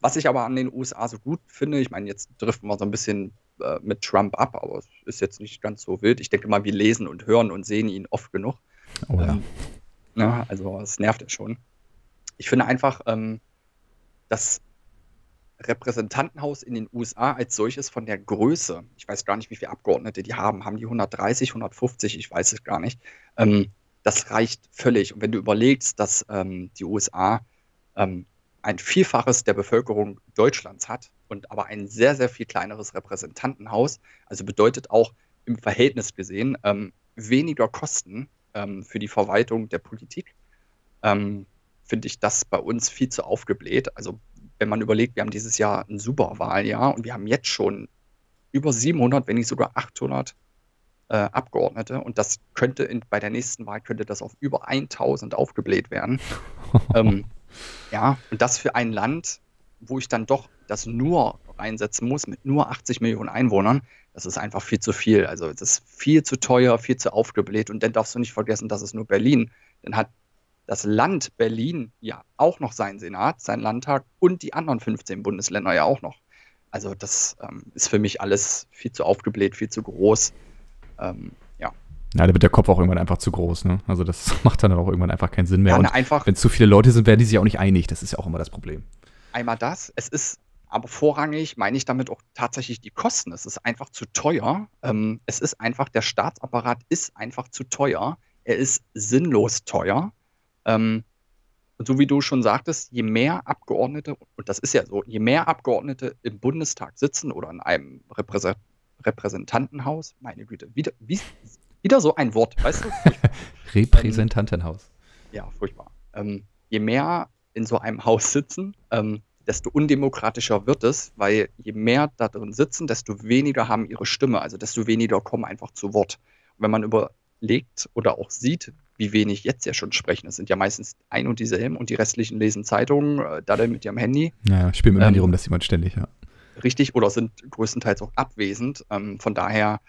was ich aber an den USA so gut finde, ich meine, jetzt driften wir so ein bisschen äh, mit Trump ab, aber es ist jetzt nicht ganz so wild. Ich denke mal, wir lesen und hören und sehen ihn oft genug. Oh ja. Ähm, na, also es nervt ja schon. Ich finde einfach, ähm, das Repräsentantenhaus in den USA als solches von der Größe, ich weiß gar nicht, wie viele Abgeordnete die haben, haben die 130, 150, ich weiß es gar nicht. Ähm, das reicht völlig. Und wenn du überlegst, dass ähm, die USA ähm, ein Vielfaches der Bevölkerung Deutschlands hat, und aber ein sehr, sehr viel kleineres Repräsentantenhaus. Also bedeutet auch im Verhältnis gesehen ähm, weniger Kosten ähm, für die Verwaltung der Politik. Ähm, Finde ich das bei uns viel zu aufgebläht. Also wenn man überlegt, wir haben dieses Jahr ein super Wahljahr und wir haben jetzt schon über 700, wenn nicht sogar 800 äh, Abgeordnete und das könnte in, bei der nächsten Wahl könnte das auf über 1000 aufgebläht werden. ähm, ja, und das für ein Land, wo ich dann doch das nur reinsetzen muss mit nur 80 Millionen Einwohnern, das ist einfach viel zu viel. Also das ist viel zu teuer, viel zu aufgebläht. Und dann darfst du nicht vergessen, das ist nur Berlin. Dann hat das Land Berlin ja auch noch seinen Senat, seinen Landtag und die anderen 15 Bundesländer ja auch noch. Also das ähm, ist für mich alles viel zu aufgebläht, viel zu groß. Ähm, ja. Ja, da wird der Kopf auch irgendwann einfach zu groß. Ne? Also das macht dann auch irgendwann einfach keinen Sinn mehr. Ja, einfach, wenn zu viele Leute sind, werden die sich auch nicht einig. Das ist ja auch immer das Problem. Einmal das. Es ist aber vorrangig meine ich damit auch tatsächlich die Kosten. Es ist einfach zu teuer. Ähm, es ist einfach, der Staatsapparat ist einfach zu teuer. Er ist sinnlos teuer. Ähm, und so wie du schon sagtest, je mehr Abgeordnete, und das ist ja so, je mehr Abgeordnete im Bundestag sitzen oder in einem Repräse Repräsentantenhaus, meine Güte, wieder, wie, wieder so ein Wort, weißt du? Repräsentantenhaus. Ähm, ja, furchtbar. Ähm, je mehr in so einem Haus sitzen, ähm, desto undemokratischer wird es, weil je mehr da drin sitzen, desto weniger haben ihre Stimme, also desto weniger kommen einfach zu Wort. Und wenn man überlegt oder auch sieht, wie wenig jetzt ja schon sprechen, es sind ja meistens ein und dieselben und die restlichen lesen Zeitungen, äh, da mit ihrem Handy. Ja, spielen mit dem ähm, Handy rum, das sieht man ständig, ja. Richtig, oder sind größtenteils auch abwesend. Ähm, von daher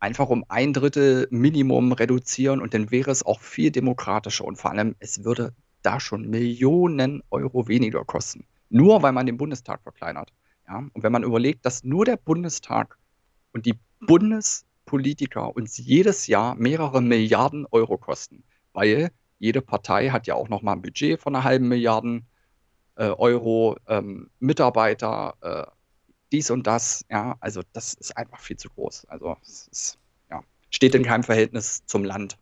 einfach um ein Drittel Minimum reduzieren und dann wäre es auch viel demokratischer und vor allem, es würde da schon Millionen Euro weniger kosten. Nur weil man den Bundestag verkleinert. Ja? Und wenn man überlegt, dass nur der Bundestag und die Bundespolitiker uns jedes Jahr mehrere Milliarden Euro kosten, weil jede Partei hat ja auch noch mal ein Budget von einer halben Milliarde äh, Euro, ähm, Mitarbeiter, äh, dies und das. Ja, also das ist einfach viel zu groß. Also es ist, ja, steht in keinem Verhältnis zum Land.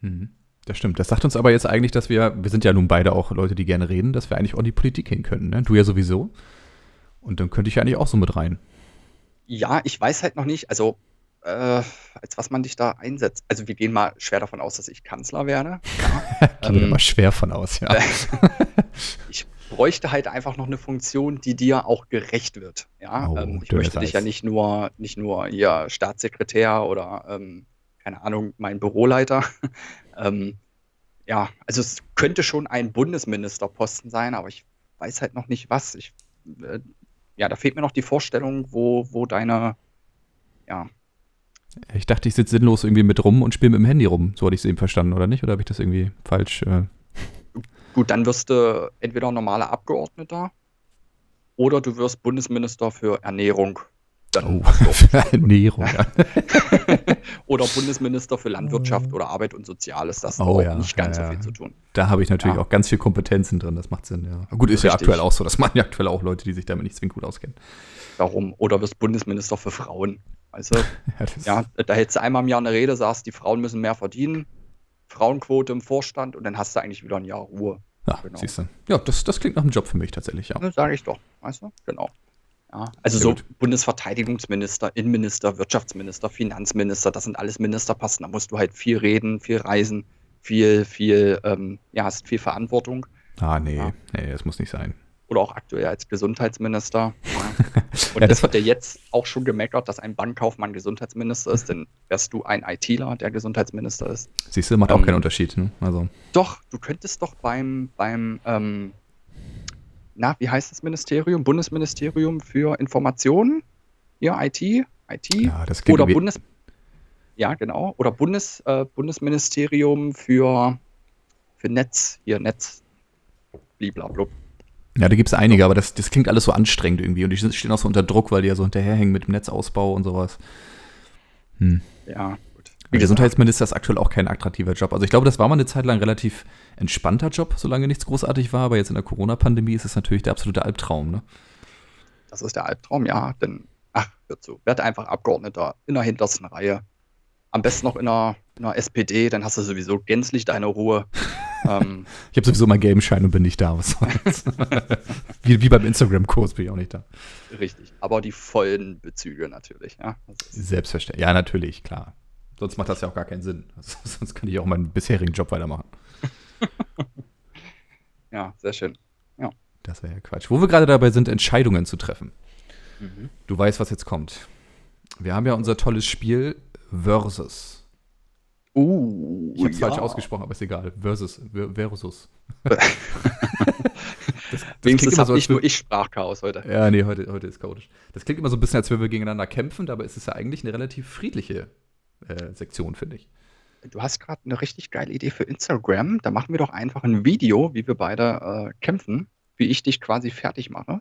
Mhm. Das stimmt. Das sagt uns aber jetzt eigentlich, dass wir, wir sind ja nun beide auch Leute, die gerne reden, dass wir eigentlich auch in die Politik hin können. Ne? Du ja sowieso. Und dann könnte ich ja eigentlich auch so mit rein. Ja, ich weiß halt noch nicht, also äh, als was man dich da einsetzt. Also wir gehen mal schwer davon aus, dass ich Kanzler werde. Gehen wir ähm, mal schwer von aus, ja. ich bräuchte halt einfach noch eine Funktion, die dir auch gerecht wird. Ja, oh, ähm, ich möchte dich ja nicht nur, nicht nur hier Staatssekretär oder ähm, keine Ahnung, mein Büroleiter. Ähm, ja, also es könnte schon ein Bundesministerposten sein, aber ich weiß halt noch nicht was. Ich, äh, ja, da fehlt mir noch die Vorstellung, wo, wo deine, ja. Ich dachte, ich sitze sinnlos irgendwie mit rum und spiele mit dem Handy rum. So hatte ich es eben verstanden, oder nicht? Oder habe ich das irgendwie falsch? Äh Gut, dann wirst du entweder normaler Abgeordneter oder du wirst Bundesminister für Ernährung Dann Oh, für Ernährung. Ja. oder Bundesminister für Landwirtschaft oder Arbeit und Soziales. Das hat Oh auch ja, nicht ganz ja, so ja. viel zu tun. Da habe ich natürlich Ja. auch ganz viel Kompetenzen drin, das macht Sinn, ja. Gut, ist ja Richtig. aktuell auch so. Das machen ja aktuell auch Leute, die sich damit nicht zwingend gut auskennen. Darum. Oder wirst Bundesminister für Frauen. Also, Ja, das- ja, da hältst du einmal im Jahr eine Rede, sagst, die Frauen müssen mehr verdienen. Frauenquote im Vorstand und dann hast du eigentlich wieder ein Jahr Ruhe. ja genau. siehst du. Ja, das, das klingt nach einem Job für mich tatsächlich, ja. Ne, sage ich doch. Weißt du? Genau. Ja, also Sehr so gut. Bundesverteidigungsminister, Innenminister, Wirtschaftsminister, Finanzminister, das sind alles Ministerposten. Da musst du halt viel reden, viel reisen, viel, viel, ähm, ja, hast viel Verantwortung. Ah, nee, Ja. nee, das muss nicht sein. Oder auch aktuell als Gesundheitsminister. Ja. Und Ja, das wird ja jetzt auch schon gemeckert, dass ein Bankkaufmann Gesundheitsminister ist, denn wärst du ein ITler, der Gesundheitsminister ist. Siehst du, macht auch Ähm, keinen Unterschied. Ne? Also, Doch, du könntest doch beim, beim ähm, na, wie heißt das Ministerium? Bundesministerium für Informationen? Ja, IT? IT? ja, Oder Bundes... Ja, genau. Oder Bundes, äh, Bundesministerium für, für Netz, hier Netz, bliblablub. Ja, da gibt es einige, aber das, das klingt alles so anstrengend irgendwie. Und die stehen auch so unter Druck, weil die ja so hinterherhängen mit dem Netzausbau und sowas. Hm. Ja, Gesundheitsminister ist aktuell auch kein attraktiver Job. Also ich glaube, das war mal eine Zeit lang ein relativ entspannter Job, solange nichts großartig war. Aber jetzt in der Corona-Pandemie ist es natürlich der absolute Albtraum. Ne? Das ist der Albtraum, ja. Denn, ach, hör zu, werd einfach Abgeordneter in der hintersten Reihe. Am besten noch in einer, in einer SPD, dann hast du sowieso gänzlich deine Ruhe. ähm, Ich habe sowieso meinen gelben Schein und bin nicht da. Was soll's? wie, wie beim Instagram-Kurs bin ich auch nicht da. richtig. Aber die vollen Bezüge natürlich, ja. Selbstverständlich. Ja, natürlich, klar. Sonst macht das ja auch gar keinen Sinn. Also, sonst kann ich auch meinen bisherigen Job weitermachen. ja, sehr schön. Das wäre ja Quatsch. Wo wir gerade dabei sind, Entscheidungen zu treffen. Mhm. Du weißt, was jetzt kommt. Wir haben ja unser tolles Spiel Versus. Uh, Ich habe es ja. falsch ausgesprochen, aber ist egal. Versus. Ver- Versus. das, das immer so, nicht nur ich Sprachchaos heute. Ja, nee, heute, heute ist chaotisch. Das klingt immer so ein bisschen, als würden wir gegeneinander kämpfen, ist es ja eigentlich eine relativ friedliche äh, Sektion, finde ich. Du hast gerade eine richtig geile Idee für Instagram. Da machen wir doch einfach ein Video, wie wir beide äh, kämpfen, wie ich dich quasi fertig mache.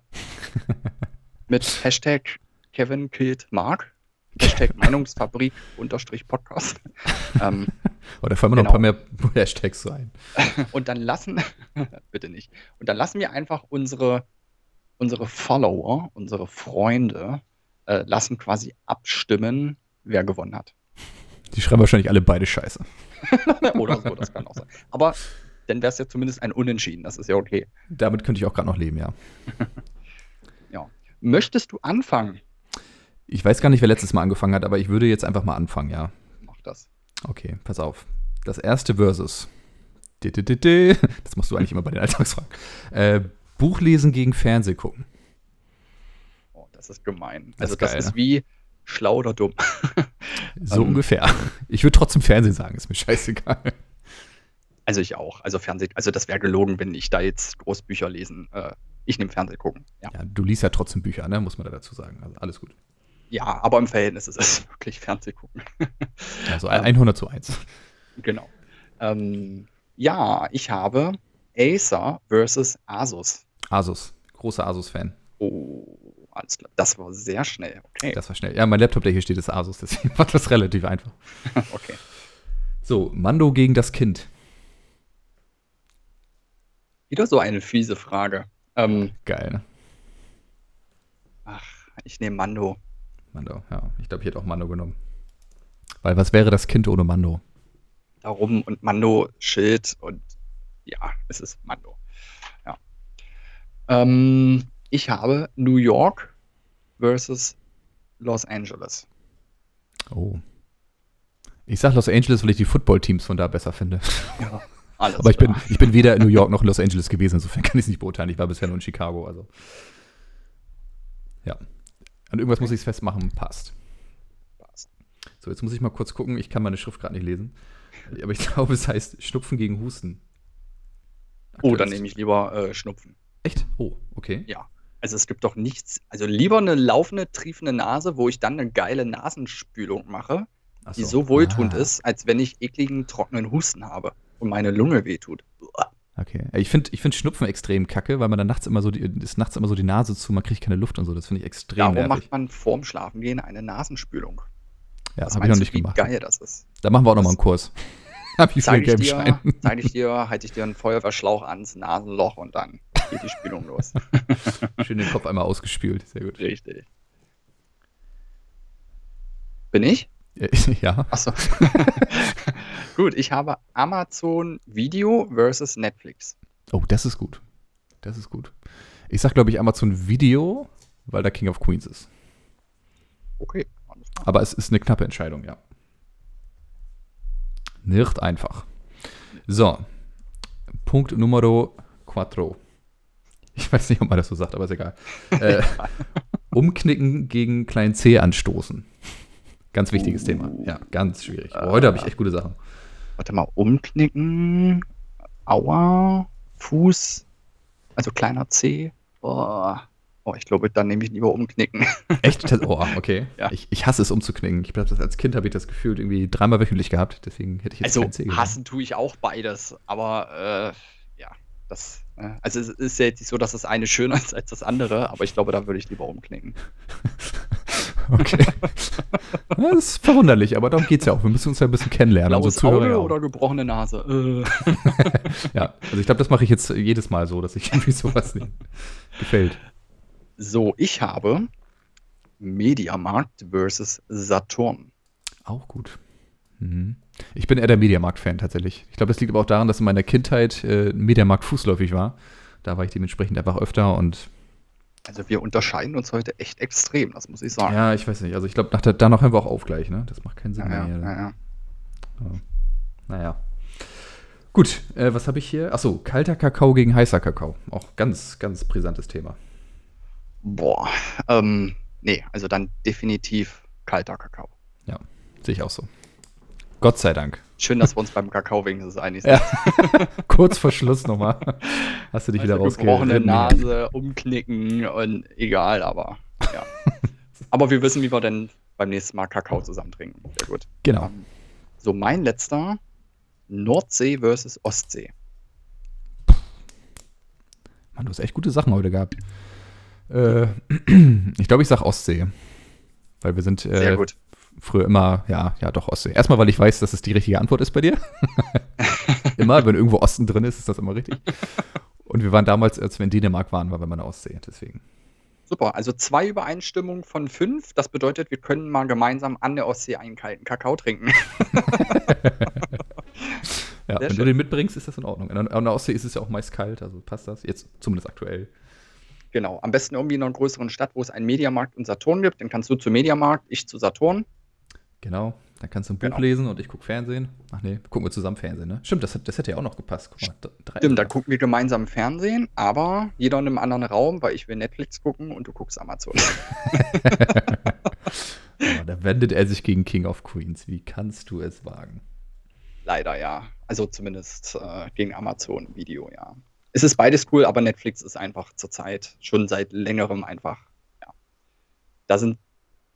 Mit Hashtag Kevin killt Mark. Hashtag Meinungsfabrik unterstrich Podcast. ähm, da fallen mir noch Genau. ein paar mehr Hashtags so ein. und dann lassen, bitte nicht, und dann lassen wir einfach unsere, unsere Follower, unsere Freunde, äh, lassen quasi abstimmen, wer gewonnen hat. Die schreiben wahrscheinlich alle beide Scheiße. Oder so, das kann auch sein. Aber dann wäre es ja zumindest ein Unentschieden, das ist ja okay. Damit könnte ich auch gerade noch leben, ja. Möchtest du anfangen? Ich weiß gar nicht, wer letztes Mal angefangen hat, aber ich würde jetzt einfach mal anfangen, ja. Mach das. Okay, pass auf. Das erste Versus. Das machst du eigentlich immer bei den Alltagsfragen. Äh, Buchlesen gegen Fernseh gucken. Oh, das ist gemein. Das Also ist das geil, ist ne? wie schlau oder dumm. So Ähm. ungefähr. Ich würde trotzdem Fernsehen sagen, ist mir scheißegal. Also ich auch. Also Fernsehen, also das wäre gelogen, wenn ich da jetzt Großbücher lesen. Äh, ich nehme Fernsehen gucken. Ja. Ja, du liest ja trotzdem Bücher, ne? muss man da dazu sagen. Also alles gut. ja, aber im Verhältnis ist es wirklich Fernsehen gucken. Also Ähm. 100 zu 1. genau. Ähm, ja, ich habe Acer versus Asus. Asus. Großer Asus-Fan. Oh, alles klar. Das war sehr schnell. Okay. Das war schnell. Ja, mein Laptop, der hier steht, ist Asus, deswegen war das relativ einfach. okay. So, Mando gegen das Kind. Wieder so eine fiese Frage. Ähm, Geil, ne? ach, ich nehme Mando. Mando, ja. Ich glaube, ich hätte auch Mando genommen. Weil was wäre das Kind ohne Mando? darum und Mando Schild und ja, es ist Mando. Ja. Ähm, ich habe New York versus Los Angeles. Oh. Ich sag Los Angeles, weil ich die Football-Teams von da besser finde. Ja, alles Aber ich bin, ich bin weder in New York noch in Los Angeles gewesen, insofern kann ich es nicht beurteilen. Ich war bisher nur in Chicago, also. Ja. An irgendwas muss ich es festmachen, passt. Passt. So, jetzt muss ich mal kurz gucken. Ich kann meine Schrift gerade nicht lesen. Aber ich glaube, es heißt Schnupfen gegen Husten. Oh, Aktuell dann ist- nehme ich lieber äh, Schnupfen. Echt? Oh, okay. Ja. Also es gibt doch nichts, also lieber eine laufende, triefende Nase, wo ich dann eine geile Nasenspülung mache, Ach die so wohltuend Ah. ist, als wenn ich ekligen, trockenen Husten habe und meine Lunge wehtut. Uah. Okay. Ich finde ich find Schnupfen extrem kacke, weil man dann nachts immer so die, ist nachts immer so die Nase zu, man kriegt keine Luft und so. Das finde ich extrem Darum nervig. macht man vorm Schlafengehen eine Nasenspülung. Ja, Was habe ich noch nicht wie gemacht. geil das ist? Da machen wir auch noch mal Das- einen Kurs. Hab ich Zeige ich, dir, zeig ich dir, halte ich dir einen Feuerwehrschlauch ans Nasenloch und dann geht die Spülung los. Schön den Kopf einmal ausgespült. Sehr gut. Richtig. Bin ich? Ja. Achso. Gut, ich habe Amazon Video versus Netflix. Oh, das ist gut. Das ist gut. Ich sag, glaube ich, Amazon Video, weil da King of Queens ist. Okay. Aber es ist eine knappe Entscheidung, ja. Nicht einfach. So. Punkt Numero quattro. Ich weiß nicht, ob man das so sagt, aber ist egal. Äh, umknicken gegen klein C anstoßen. Ganz wichtiges Thema. Ja, ganz schwierig. Aber heute habe ich echt gute Sachen. Warte mal, umknicken. Aua. Fuß. Also kleiner C. Oh, oh ich glaube, dann nehme ich lieber umknicken. Echt? Oh, okay. Ja. Ich, ich hasse es umzuknicken. Ich glaube, als Kind habe ich das Gefühl irgendwie dreimal wöchentlich gehabt. Deswegen hätte ich jetzt Also kein C gegeben. hassen tue ich auch beides, aber äh, ja, das. Äh, also es ist ja jetzt nicht so, dass das eine schöner ist als das andere, aber ich glaube, da würde ich lieber umknicken. Okay. das ist verwunderlich, aber darum geht es ja auch. Wir müssen uns ja ein bisschen kennenlernen. Blaues unsere Zuhörer Auge auch. oder gebrochene Nase? Äh. Ja, also ich glaube, das mache ich jetzt jedes Mal so, dass ich irgendwie sowas nehme. Gefällt. So, ich habe Mediamarkt versus Saturn. Auch gut. Mhm. Ich bin eher der Mediamarkt-Fan tatsächlich. Ich glaube, das liegt aber auch daran, dass in meiner Kindheit äh, Mediamarkt fußläufig war. Da war ich dementsprechend einfach öfter und Also wir unterscheiden uns heute echt extrem, das muss ich sagen. ja, ich weiß nicht. Also ich glaube, nach der, danach hören wir auch auf gleich, ne? Das macht keinen Sinn ja, mehr. ja, hier. ja. Naja. Gut, äh, was habe ich hier? Achso, kalter Kakao gegen heißer Kakao. Auch ganz, ganz brisantes Thema. Boah, ähm, nee, also dann definitiv kalter Kakao. Sehe ich auch so. Gott sei Dank. Schön, dass wir uns beim Kakao wenigstens einig sind. Ja. Kurz vor Schluss nochmal. Hast du dich wieder Also gebrochene. Nase, umknicken und egal, aber ja. aber wir wissen, wie wir denn beim nächsten Mal Kakao zusammen trinken. Sehr gut. Genau. Ähm, so, mein letzter: Nordsee versus Ostsee. Mann, du hast echt gute Sachen heute gehabt. Äh, ich glaube, ich sag Ostsee. Weil wir sind Sehr äh, gut. Früher immer, ja, ja, doch Ostsee. Erstmal, weil ich weiß, dass es die richtige Antwort ist bei dir. immer, wenn irgendwo Osten drin ist, ist das immer richtig. Und wir waren damals, als wir in Dänemark waren, waren wir in der Ostsee. Deswegen. Super. Also zwei Übereinstimmungen von fünf. Das bedeutet, wir können mal gemeinsam an der Ostsee einen kalten Kakao trinken. Ja, Sehr wenn du schön. den mitbringst, ist das in Ordnung. An der- an der Ostsee ist es ja auch meist kalt, also passt das. Jetzt zumindest aktuell. Genau. Am besten irgendwie in einer größeren Stadt, wo es einen Mediamarkt und Saturn gibt. Dann kannst du zu Mediamarkt, ich zu Saturn. Genau. Dann kannst du ein Buch Genau. lesen und ich gucke Fernsehen. Ach nee, gucken wir zusammen Fernsehen, ne? Stimmt, das, das hätte ja auch noch gepasst. Guck mal, drei. Stimmt, da gucken wir gemeinsam Fernsehen, aber jeder in einem anderen Raum, weil ich will Netflix gucken und du guckst Amazon. Oh, da wendet er sich gegen King of Queens. Wie kannst du es wagen? Leider ja. Also zumindest äh, gegen Amazon Video, ja. Es ist beides cool, aber Netflix ist einfach zurzeit schon seit längerem einfach, ja. Da sind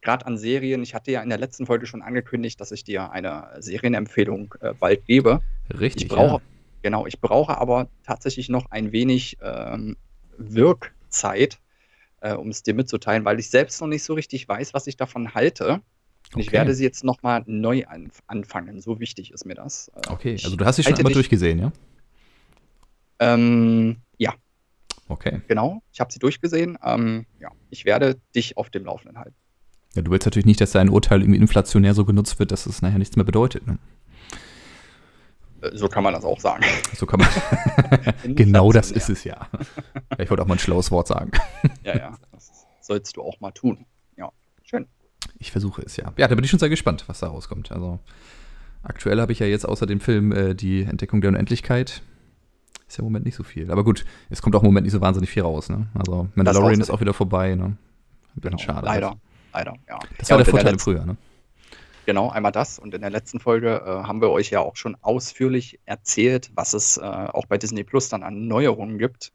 gerade an Serien, ich hatte ja in der letzten Folge schon angekündigt, dass ich dir eine Serienempfehlung äh, bald gebe. Richtig. Ich brauche, ja. genau, ich brauche aber tatsächlich noch ein wenig ähm, Wirkzeit, äh, um es dir mitzuteilen, weil ich selbst noch nicht so richtig weiß, was ich davon halte. Und ich Okay. werde sie jetzt nochmal neu anf anfangen. So wichtig ist mir das. Äh, Okay, also du hast sie schon einmal durchgesehen, ja? Ähm, ja, Okay. genau. Ich habe sie durchgesehen. Ähm, ja, ich werde dich auf dem Laufenden halten. Ja, du willst natürlich nicht, dass dein Urteil irgendwie inflationär so genutzt wird, dass es nachher nichts mehr bedeutet. Ne? Äh, so kann man das auch sagen. So kann man. genau das ist es ja. Ich wollte auch mal ein schlaues Wort sagen. Ja, ja. Das sollst du auch mal tun. Ja, schön. Ich versuche es ja. Ja, da bin ich schon sehr gespannt, was da rauskommt. Also aktuell habe ich ja jetzt außer dem Film äh, die Entdeckung der Unendlichkeit. Ist ja im Moment nicht so viel. Aber gut, es kommt auch im Moment nicht so wahnsinnig viel raus. Ne? Also Mandalorian ist auch wieder vorbei. Ne? Ein bisschen Genau, schade. leider. Leider, ja. Das ja, war der und in Vorteil im letzten- Frühjahr. Ne? Genau, einmal das. Und in der letzten Folge äh, haben wir euch ja auch schon ausführlich erzählt, was es äh, auch bei Disney Plus dann an Neuerungen gibt.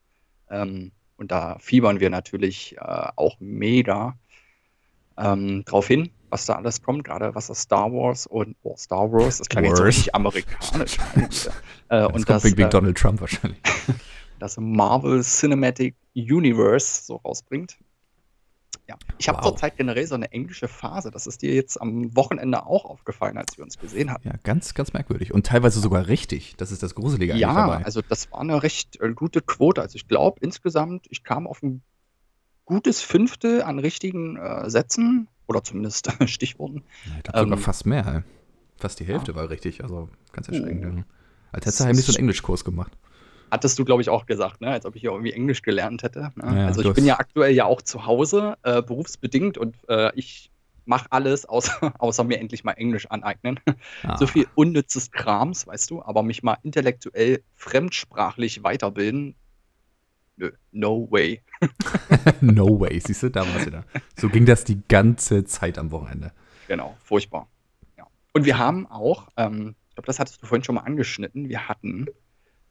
Ähm, und da fiebern wir natürlich äh, auch mega ähm, drauf hin. was da alles kommt, gerade was das Star Wars und oh, Star Wars, das klang jetzt Wars. richtig amerikanisch. äh, Und und das das, Big Big äh, Donald Trump wahrscheinlich. das Marvel Cinematic Universe so rausbringt. Ja, ich habe Wow. zurzeit generell so eine englische Phase. Das ist dir jetzt am Wochenende auch aufgefallen, als wir uns gesehen hatten. Ja, ganz, ganz merkwürdig. Und teilweise sogar richtig. Das ist das Gruselige eigentlich Ja, dabei. also das war eine recht äh, gute Quote. Also ich glaube insgesamt, ich kam auf ein gutes Fünftel an richtigen äh, Sätzen oder zumindest Stichworten. Ja, ich glaube sogar ähm, fast mehr. Fast die Hälfte war richtig. Also ganz erschreckend. Ja. Als hättest du heimlich so einen Englischkurs gemacht. Hattest du, glaube ich, auch gesagt, ne? als ob ich hier irgendwie Englisch gelernt hätte. Ne? Ja, also ich bin ja aktuell ja auch zu Hause, äh, berufsbedingt und äh, ich mache alles, außer, außer mir endlich mal Englisch aneignen. Ah. So viel unnützes Krams, weißt du, aber mich mal intellektuell fremdsprachlich weiterbilden, nö, no way. no way, siehst du, da war's wieder. So ging das die ganze Zeit am Wochenende. Genau, furchtbar. Ja. Und wir haben auch, ähm, ich glaube, das hattest du vorhin schon mal angeschnitten, wir hatten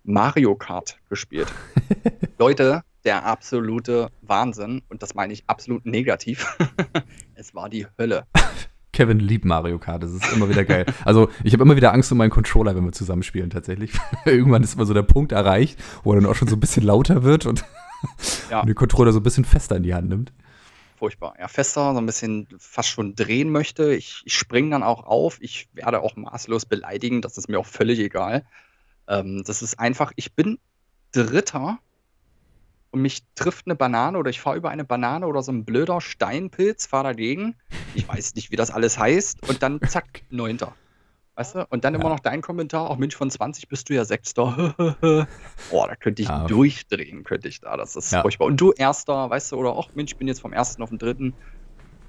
Mario Kart gespielt. Leute, der absolute Wahnsinn, und das meine ich absolut negativ. es war die Hölle. Kevin liebt Mario Kart, das ist immer wieder geil. Also, ich habe immer wieder Angst um meinen Controller, wenn wir zusammenspielen, tatsächlich. Irgendwann ist immer so der Punkt erreicht, wo er dann auch schon so ein bisschen lauter wird und, Ja. und den Controller so ein bisschen fester in die Hand nimmt. Furchtbar. Ja, fester, so ein bisschen fast schon drehen möchte. Ich, ich springe dann auch auf. Ich werde auch maßlos beleidigen. Das ist mir auch völlig egal. Ähm, das ist einfach, ich bin Dritter und mich trifft eine Banane oder ich fahre über eine Banane oder so ein blöder Steinpilz, fahre dagegen. Ich weiß nicht, wie das alles heißt. Und dann zack, Neunter. Weißt du? Und dann immer Ja. noch dein Kommentar, auch Mensch, von 20 bist du ja Sechster. Boah, da könnte ich Ja. durchdrehen, könnte ich da. Das ist Ja. furchtbar. Und du Erster, weißt du, oder auch, Mensch, ich bin jetzt vom Ersten auf den Dritten.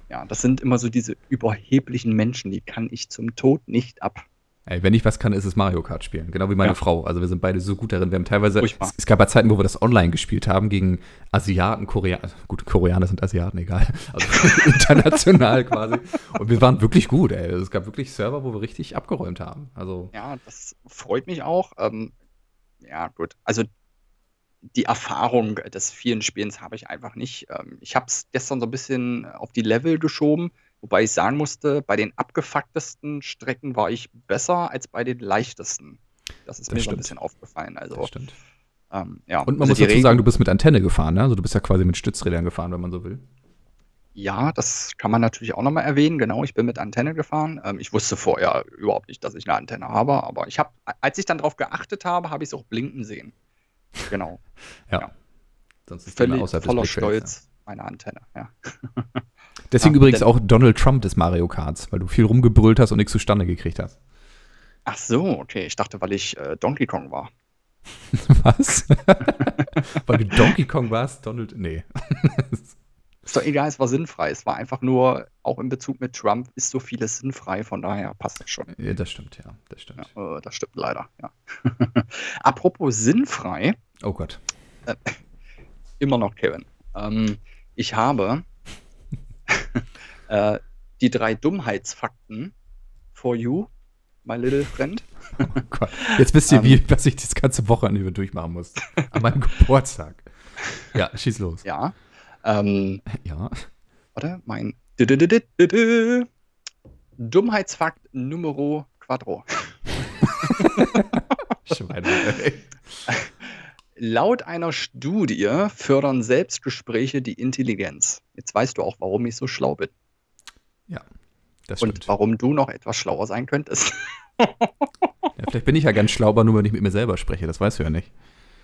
Ja, das sind immer so diese überheblichen Menschen, die kann ich zum Tod nicht ab. Ey, wenn ich was kann, ist es Mario Kart spielen. Genau wie meine Ja. Frau. Also wir sind beide so gut darin. Wir haben teilweise, es, es gab ja Zeiten, wo wir das online gespielt haben gegen Asiaten, Koreaner. Gut, Koreaner sind Asiaten, egal. Also international quasi. Und wir waren wirklich gut, ey. Es gab wirklich Server, wo wir richtig abgeräumt haben. Also, Ja, das freut mich auch. Ähm, ja, gut. Also die Erfahrung des vielen Spielens habe ich einfach nicht. Ähm, ich habe es gestern so ein bisschen auf die Level geschoben, wobei ich sagen musste, bei den abgefucktesten Strecken war ich besser als bei den leichtesten. Das ist Das mir so stimmt. ein bisschen aufgefallen. Also, ähm, ja. Und man also muss dazu Regen- sagen, du bist mit Antenne gefahren, ne? Also du bist ja quasi mit Stützrädern gefahren, wenn man so will. Ja, das kann man natürlich auch nochmal erwähnen. Genau, ich bin mit Antenne gefahren. Ähm, ich wusste vorher überhaupt nicht, dass ich eine Antenne habe, aber ich habe, als ich dann darauf geachtet habe, habe ich es auch blinken sehen. Genau. Ja. Ja. Sonst ist Völlig voller Stolz, meine Antenne. Ja. Deswegen Ja, übrigens denn- auch Donald Trump des Mario Karts, weil du viel rumgebrüllt hast und nichts zustande gekriegt hast. Ach so, okay. Ich dachte, weil ich äh, Donkey Kong war. Was? weil du Donkey Kong warst, Donald. Nee. Ist doch egal, es war sinnfrei. Es war einfach nur, auch in Bezug mit Trump, ist so vieles sinnfrei. Von daher passt das schon. Ja, das stimmt, ja. Das stimmt. Ja, äh, das stimmt leider, ja. Apropos sinnfrei, Oh Gott. immer noch Kevin. Ähm, ich habe äh, die drei Dummheitsfakten for you, my little friend. Oh Gott. Jetzt wisst ihr, Ähm. wie, was ich das ganze Wochenende durchmachen muss. An meinem Geburtstag. Ja, schieß los. Ja. Ähm, Ja. warte, mein. Dummheitsfakt Numero Quattro. Schweine, ey. Laut einer Studie fördern Selbstgespräche die Intelligenz. Jetzt weißt du auch, warum ich so schlau bin. Das Und stimmt. warum du noch etwas schlauer sein könntest. Ja, vielleicht bin ich ja ganz schlau, aber nur, wenn ich mit mir selber spreche. Das weißt du ja nicht.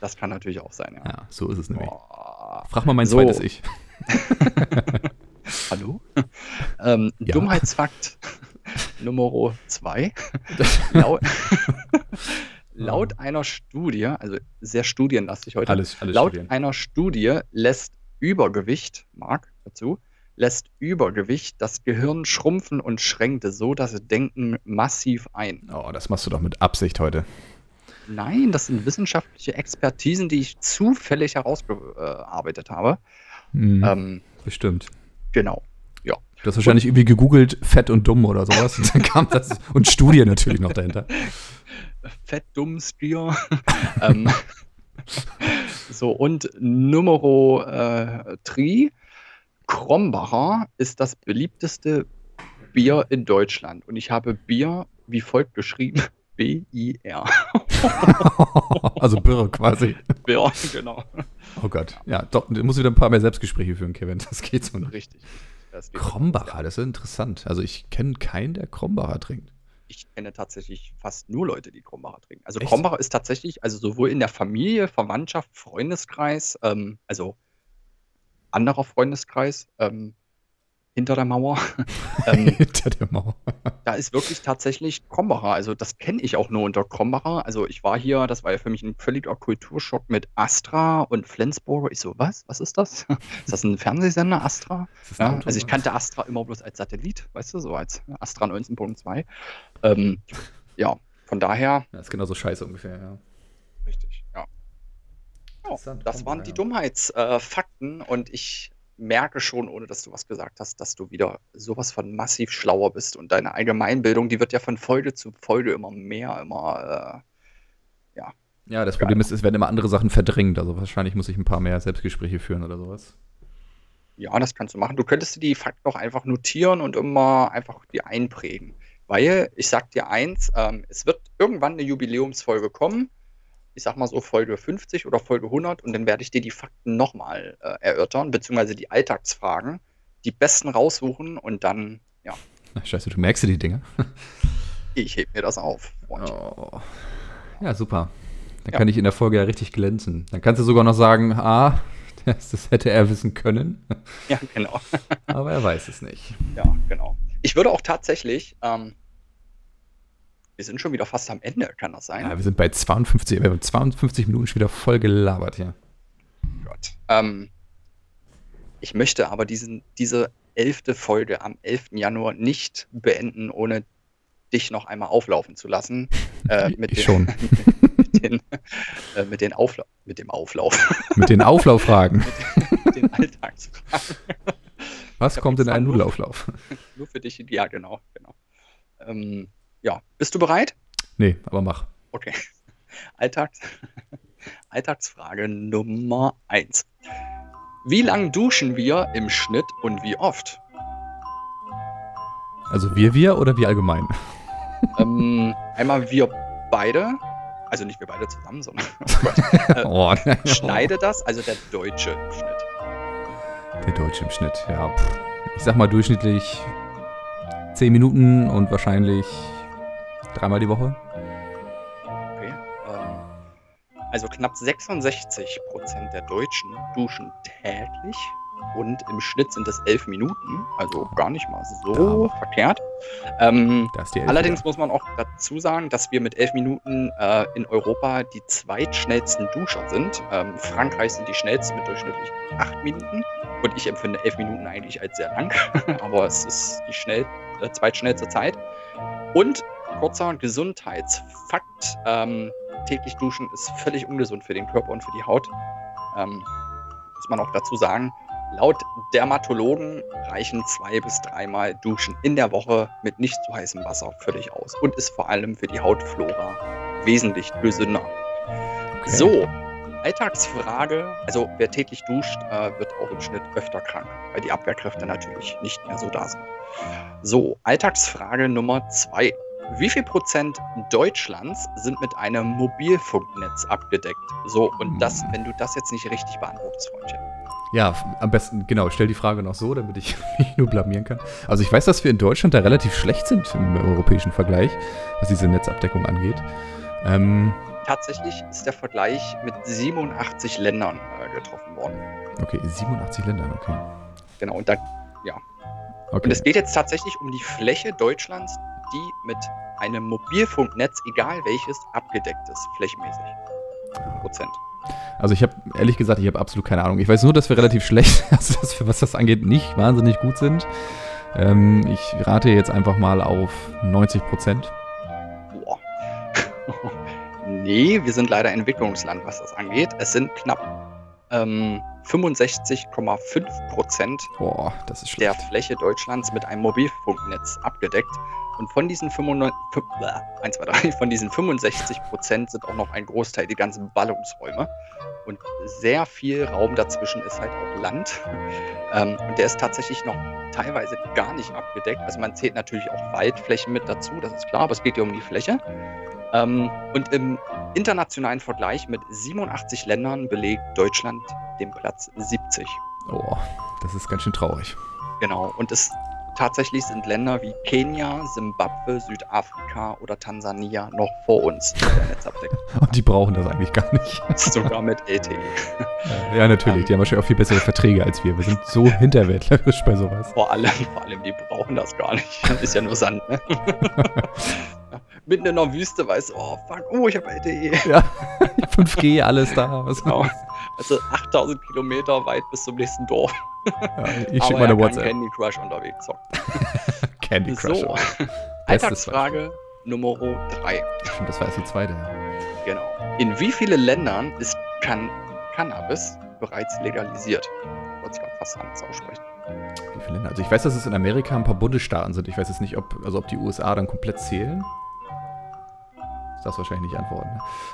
Das kann natürlich auch sein, ja. Ja, so ist es nämlich. Boah. Frag mal mein So. zweites Ich. Hallo? ähm, Ja. Dummheitsfakt Nummer zwei. Laut, laut einer Studie, also sehr studienlastig heute, Alles, alles laut studieren. einer Studie lässt Übergewicht, Marc, dazu, lässt Übergewicht das Gehirn schrumpfen und schränkt es so das Denken massiv ein. Oh, das machst du doch mit Absicht heute. Nein, das sind wissenschaftliche Expertisen, die ich zufällig herausgearbeitet habe. Mhm, Ähm, bestimmt. genau. Du hast wahrscheinlich irgendwie gegoogelt, fett und dumm oder sowas. Und dann kam das. Und Studie natürlich noch dahinter. Fett, dumm, Stier. ähm, so, und Numero äh, 3. Krombacher ist das beliebteste Bier in Deutschland. Und ich habe Bier wie folgt geschrieben. B-I-R. also Birre quasi. Bier, genau. Oh Gott. Ja, doch, du musst wieder ein paar mehr Selbstgespräche führen, Kevin. Das geht so nicht. Richtig. Das Krombacher, das ist interessant. Also ich kenne keinen, der Krombacher trinkt. Ich kenne tatsächlich fast nur Leute, die Krombacher trinken. Also Echt? Krombacher ist tatsächlich, also sowohl in der Familie, Verwandtschaft, Freundeskreis, ähm, also anderer Freundeskreis, ähm, hinter der Mauer, ähm, Hinter der Mauer. da ist wirklich tatsächlich Krombacher. Also das kenne ich auch nur unter Krombacher. Also ich war hier, das war ja für mich ein völliger Kulturschock mit Astra und Flensburger. Ich so, was? Was ist das? Ist das ein Fernsehsender, Astra? Das Ja, Auto, also ich kannte Astra immer bloß als Satellit, weißt du, so als Astra 19.2. Ähm, ja, von daher, Ja, ist genauso scheiße ungefähr, ja. richtig, ja. Ja, das waren die. Dummheitsfakten und ich merke schon, ohne dass du was gesagt hast, dass du wieder sowas von massiv schlauer bist und deine Allgemeinbildung, die wird ja von Folge zu Folge immer mehr, immer, Ja, das Problem ist, es werden immer andere Sachen verdrängt. Also wahrscheinlich muss ich ein paar mehr Selbstgespräche führen oder sowas. äh, ja, das kannst du machen. Du könntest dir die Fakten auch einfach notieren und immer einfach die einprägen. Weil, ich sag dir eins, ähm, es wird irgendwann eine Jubiläumsfolge kommen. Ich sag mal so Folge 50 oder Folge 100 und dann werde ich dir die Fakten nochmal äh, erörtern, beziehungsweise die Alltagsfragen, die besten raussuchen und dann, ja, Na, Scheiße, du merkst dir die Dinge. ich heb mir das auf. Oh. Ja, super. Dann Ja. kann ich in der Folge ja richtig glänzen. Dann kannst du sogar noch sagen, ah, das, das hätte er wissen können. Ja, genau. Aber er weiß es nicht. Ja, genau. Ich würde auch tatsächlich, ähm, wir sind schon wieder fast am Ende, kann das sein? Ja, wir sind bei 52, wir haben 52 Minuten schon wieder voll gelabert hier. Gott. Ähm, ich möchte aber diesen, diese elfte Folge am 11. Januar nicht beenden, ohne dich noch einmal auflaufen zu lassen. Äh, mit, Ich den, schon. mit, den, äh, mit, den Aufla mit dem Auflauf, Mit den Auflauffragen. mit den Alltagsfragen. Was kommt in einen Nudelauflauf? Nur für dich. Ja, genau. genau. Ähm, ja, bist du bereit? Nee, aber mach. Okay. Alltags Alltagsfrage Nummer 1. Wie lang duschen wir im Schnitt und wie oft? Also wir, wir oder wir allgemein? ähm, einmal wir beide, also nicht wir beide zusammen, sondern oh äh, Oh, nein. schneide das, also der Deutsche im Schnitt. Der Deutsche im Schnitt, ja. pff. Ich sag mal durchschnittlich 10 Minuten und wahrscheinlich dreimal die Woche. Okay. Ähm, also knapp 66 Prozent der Deutschen duschen täglich und im Schnitt sind es 11 Minuten, also gar nicht mal so Ja. verkehrt. Ähm, Elf Allerdings wieder. muss man auch dazu sagen, dass wir mit elf Minuten äh, in Europa die zweitschnellsten Duscher sind. Ähm, Frankreich sind die schnellsten mit durchschnittlich acht Minuten. Und ich empfinde elf Minuten eigentlich als sehr lang, aber es ist die schnell, äh, zweitschnellste Zeit. Und kurzer Gesundheitsfakt: ähm, täglich duschen ist völlig ungesund für den Körper und für die Haut. Ähm, muss man auch dazu sagen. Laut Dermatologen reichen zwei bis dreimal Duschen in der Woche mit nicht zu heißem Wasser völlig aus und ist vor allem für die Hautflora wesentlich gesünder. Okay. So, Alltagsfrage. Also wer täglich duscht, äh, wird auch im Schnitt öfter krank, weil die Abwehrkräfte natürlich nicht mehr so da sind. So, Alltagsfrage Nummer zwei. Wie viel Prozent Deutschlands sind mit einem Mobilfunknetz abgedeckt? So, und das, Hm. wenn du das jetzt nicht richtig beantwortest, Freundchen. Ja, am besten, genau, stell die Frage noch so, damit ich mich nur blamieren kann. Also ich weiß, dass wir in Deutschland da relativ schlecht sind im europäischen Vergleich, was diese Netzabdeckung angeht. Ähm, Tatsächlich ist der Vergleich mit 87 Ländern äh, getroffen worden. okay, 87 Ländern, okay. Genau, und, da, und Okay, es geht jetzt tatsächlich um die Fläche Deutschlands, die mit einem Mobilfunknetz, egal welches, abgedeckt ist, flächenmäßig. Prozent. also ich habe ehrlich gesagt, ich habe absolut keine Ahnung. Ich weiß nur, dass wir relativ schlecht, also dass wir, was das angeht, nicht wahnsinnig gut sind. Ähm, ich rate jetzt einfach mal auf 90 Prozent. Boah. nee, wir sind leider Entwicklungsland, was das angeht. Es sind knapp ähm, 65,5 Prozent Boah, der. Fläche Deutschlands mit einem Mobilfunknetz abgedeckt. Und von diesen, 95, 1, 2, 3, von diesen 65 Prozent sind auch noch ein Großteil die ganzen Ballungsräume. Und sehr viel Raum dazwischen ist halt auch Land. Ähm, und der ist tatsächlich noch teilweise gar nicht abgedeckt. Also man zählt natürlich auch Waldflächen mit dazu, das ist klar, aber es geht ja um die Fläche. Ähm, und im internationalen Vergleich mit 87 Ländern belegt Deutschland den Platz 70. Oh, das ist ganz schön traurig. Genau. Und es tatsächlich sind Länder wie Kenia, Simbabwe, Südafrika oder Tansania noch vor uns. Und die brauchen das eigentlich gar nicht. Sogar mit LTE. Ja, natürlich. Die haben wahrscheinlich auch viel bessere Verträge als wir. Wir sind so hinterwäldlerisch bei sowas. Vor allem, vor allem, die brauchen das gar nicht. Ist ja nur Sand, ne? Mitten in der Wüste weißt oh fuck, oh, ich habe LTE. Ja, 5G, alles da. Was genau. Also 8000 Kilometer weit bis zum nächsten Dorf. Ja, ich schicke meine WhatsApp. Candy Crush unterwegs zockt. Candy Crush. So. Alltagsfrage Nummer 3. Stimmt, das war erst die zweite. Genau. In wie vielen Ländern ist Can Cannabis bereits legalisiert? Ich wollte es fast anders aussprechen. Wie viele Länder? Also ich weiß, dass es in Amerika ein paar Bundesstaaten sind. Ich weiß jetzt nicht, ob, also ob die USA dann komplett zählen. Das darfst wahrscheinlich nicht antworten.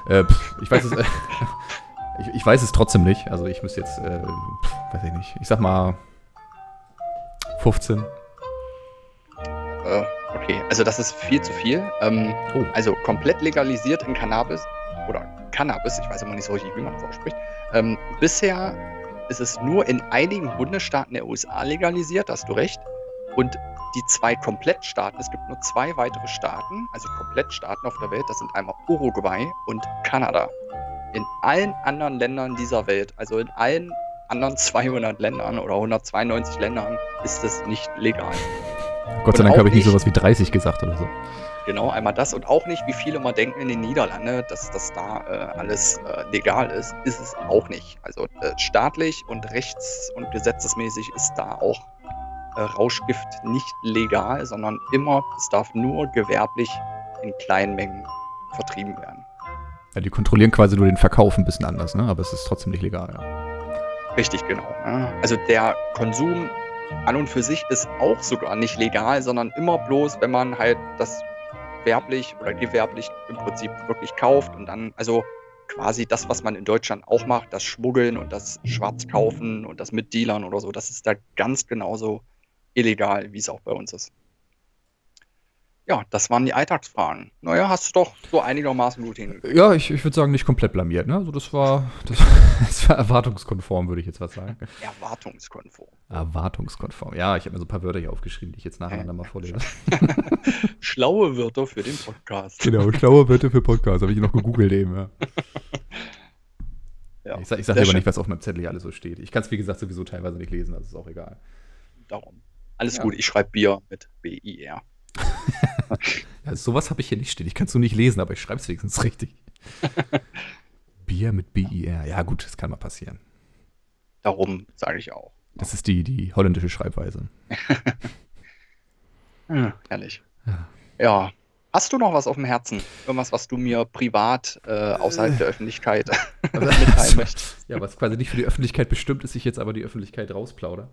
Ne? Äh, pff, ich weiß es. Äh, ich, ich, weiß es trotzdem nicht. Also ich müsste jetzt, äh, pff, weiß ich nicht. Ich sag mal 15. Äh, okay, also das ist viel zu viel. Ähm, oh. Also komplett legalisiert in Cannabis oder Cannabis, ich weiß immer nicht so richtig, wie man das ausspricht. Ähm, bisher ist es nur in einigen Bundesstaaten der USA legalisiert, hast du recht. Und die zwei Komplettstaaten, es gibt nur zwei weitere Staaten, also Komplettstaaten auf der Welt, das sind einmal Uruguay und Kanada. In allen anderen Ländern dieser Welt, also in allen anderen 200 Ländern oder 192 Ländern, ist es nicht legal. Gott sei Dank habe ich nicht sowas wie 30 gesagt oder so. Genau, einmal das und auch nicht, wie viele mal denken in den Niederlanden, dass das da äh, alles äh, legal ist, ist es auch nicht. Also äh, staatlich und rechts- und gesetzesmäßig ist da auch äh, Rauschgift nicht legal, sondern immer, es darf nur gewerblich in kleinen Mengen vertrieben werden. Ja, die kontrollieren quasi nur den Verkauf ein bisschen anders, ne? aber es ist trotzdem nicht legal. Ja. Richtig, genau. Ne? Also der Konsum an und für sich ist auch sogar nicht legal, sondern immer bloß, wenn man halt das werblich oder gewerblich im Prinzip wirklich kauft und dann, also quasi das, was man in Deutschland auch macht, das Schmuggeln und das Schwarzkaufen und das mit Dealern oder so, das ist da ganz genauso illegal, wie es auch bei uns ist. Ja, das waren die Alltagsfragen. Naja, hast du doch so einigermaßen gut hingekriegt. Ja, ich, ich würde sagen, nicht komplett blamiert. Ne? Also das, war, das, das war erwartungskonform, würde ich jetzt was sagen. Erwartungskonform. Erwartungskonform. Ja, ich habe mir so ein paar Wörter hier aufgeschrieben, die ich jetzt nacheinander mal vorlese. schlaue Wörter für den Podcast. Genau, schlaue Wörter für Podcast. Habe ich noch gegoogelt eben, ja. ja ich sage sag lieber nicht, was auf meinem Zettel hier alles so steht. Ich kann es, wie gesagt, sowieso teilweise nicht lesen, das ist auch egal. Darum. Alles ja. gut, ich schreibe Bier mit B-I-R. ja, sowas habe ich hier nicht stehen. Ich kann es nur nicht lesen, aber ich schreibe es wenigstens richtig. Bier mit B-I-R. Ja, gut, das kann mal passieren. Darum sage ich auch. Das ist die, die holländische Schreibweise. ja, herrlich. Ja. ja. Hast du noch was auf dem Herzen? Irgendwas, was du mir privat äh, außerhalb äh, der Öffentlichkeit mitteilen möchtest? Ja, was quasi nicht für die Öffentlichkeit bestimmt ist, ich jetzt aber die Öffentlichkeit rausplaudere.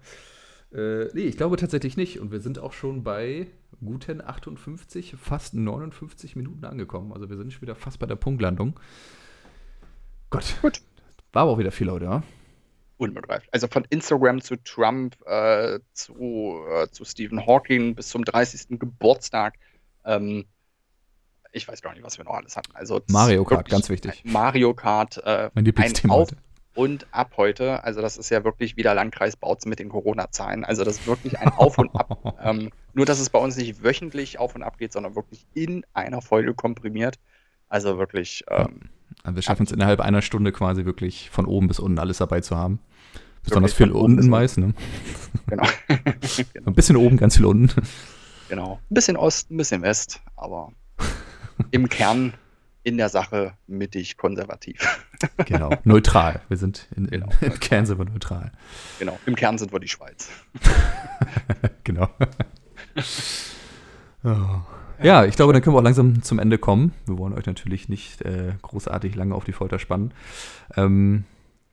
Äh, nee, ich glaube tatsächlich nicht. Und wir sind auch schon bei guten 58, fast 59 Minuten angekommen. Also wir sind schon wieder fast bei der Punktlandung. Gott. Gut. War aber auch wieder viel, Leute, ja? Unbegreiflich. Also von Instagram zu Trump, äh, zu, äh, zu Stephen Hawking bis zum 30. Geburtstag. Ähm, ich weiß gar nicht, was wir noch alles hatten. Also Mario Kart, ganz wichtig. Mario Kart, äh, mein Lieblingsthema ein, Auf, und ab heute. Also das ist ja wirklich wieder Landkreis Bautzen mit den Corona-Zahlen. Also das ist wirklich ein Auf und Ab. ähm, nur, dass es bei uns nicht wöchentlich auf und ab geht, sondern wirklich in einer Folge komprimiert. Also wirklich. Ähm, also wir schaffen es innerhalb einer Stunde quasi wirklich von oben bis unten alles dabei zu haben. Besonders viel unten meist, ne? Genau. genau. Ein bisschen oben, ganz viel unten. Genau. Ein bisschen Ost, ein bisschen West, aber im Kern in der Sache mittig konservativ. Genau, neutral. Wir sind in, genau, im Kern sind wir neutral. Genau, im Kern sind wir die Schweiz. genau. Oh. Ja, ich glaube, dann können wir auch langsam zum Ende kommen. Wir wollen euch natürlich nicht äh, großartig lange auf die Folter spannen. Ähm,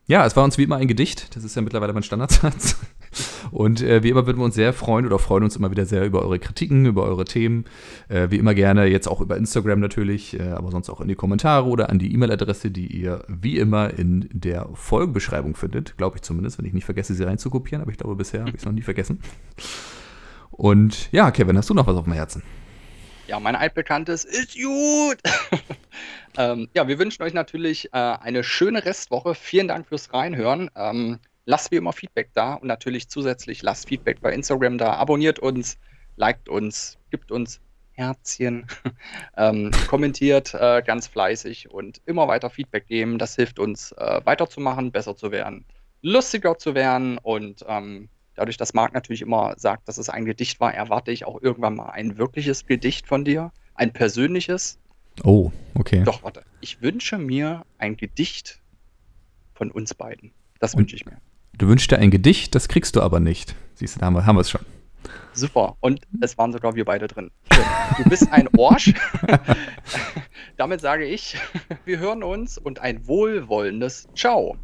ja, es war uns wie immer ein Gedicht. Das ist ja mittlerweile mein Standardsatz. Und äh, wie immer würden wir uns sehr freuen oder freuen uns immer wieder sehr über eure Kritiken, über eure Themen. Äh, wie immer gerne jetzt auch über Instagram natürlich, äh, aber sonst auch in die Kommentare oder an die E-Mail-Adresse, die ihr wie immer in der Folgenbeschreibung findet. Glaube ich zumindest, wenn ich nicht vergesse, sie reinzukopieren. Aber ich glaube, bisher habe ich es noch nie vergessen. Und ja, Kevin, hast du noch was auf dem Herzen? Ja, mein altbekanntes ist gut. ähm, ja, wir wünschen euch natürlich äh, eine schöne Restwoche. Vielen Dank fürs Reinhören. Ähm, lasst wie immer Feedback da und natürlich zusätzlich lasst Feedback bei Instagram da. Abonniert uns, liked uns, gibt uns Herzchen, ähm, kommentiert äh, ganz fleißig und immer weiter Feedback geben. Das hilft uns äh, weiterzumachen, besser zu werden, lustiger zu werden und ähm, Dadurch, dass Marc natürlich immer sagt, dass es ein Gedicht war, erwarte ich auch irgendwann mal ein wirkliches Gedicht von dir. Ein persönliches. Oh, okay. Doch, warte. Ich wünsche mir ein Gedicht von uns beiden. Das wünsche ich mir. Du wünschst dir ein Gedicht, das kriegst du aber nicht. Siehst du, da haben wir es schon. Super. Und es waren sogar wir beide drin. Du bist ein Orsch. Damit sage ich, wir hören uns und ein wohlwollendes Ciao.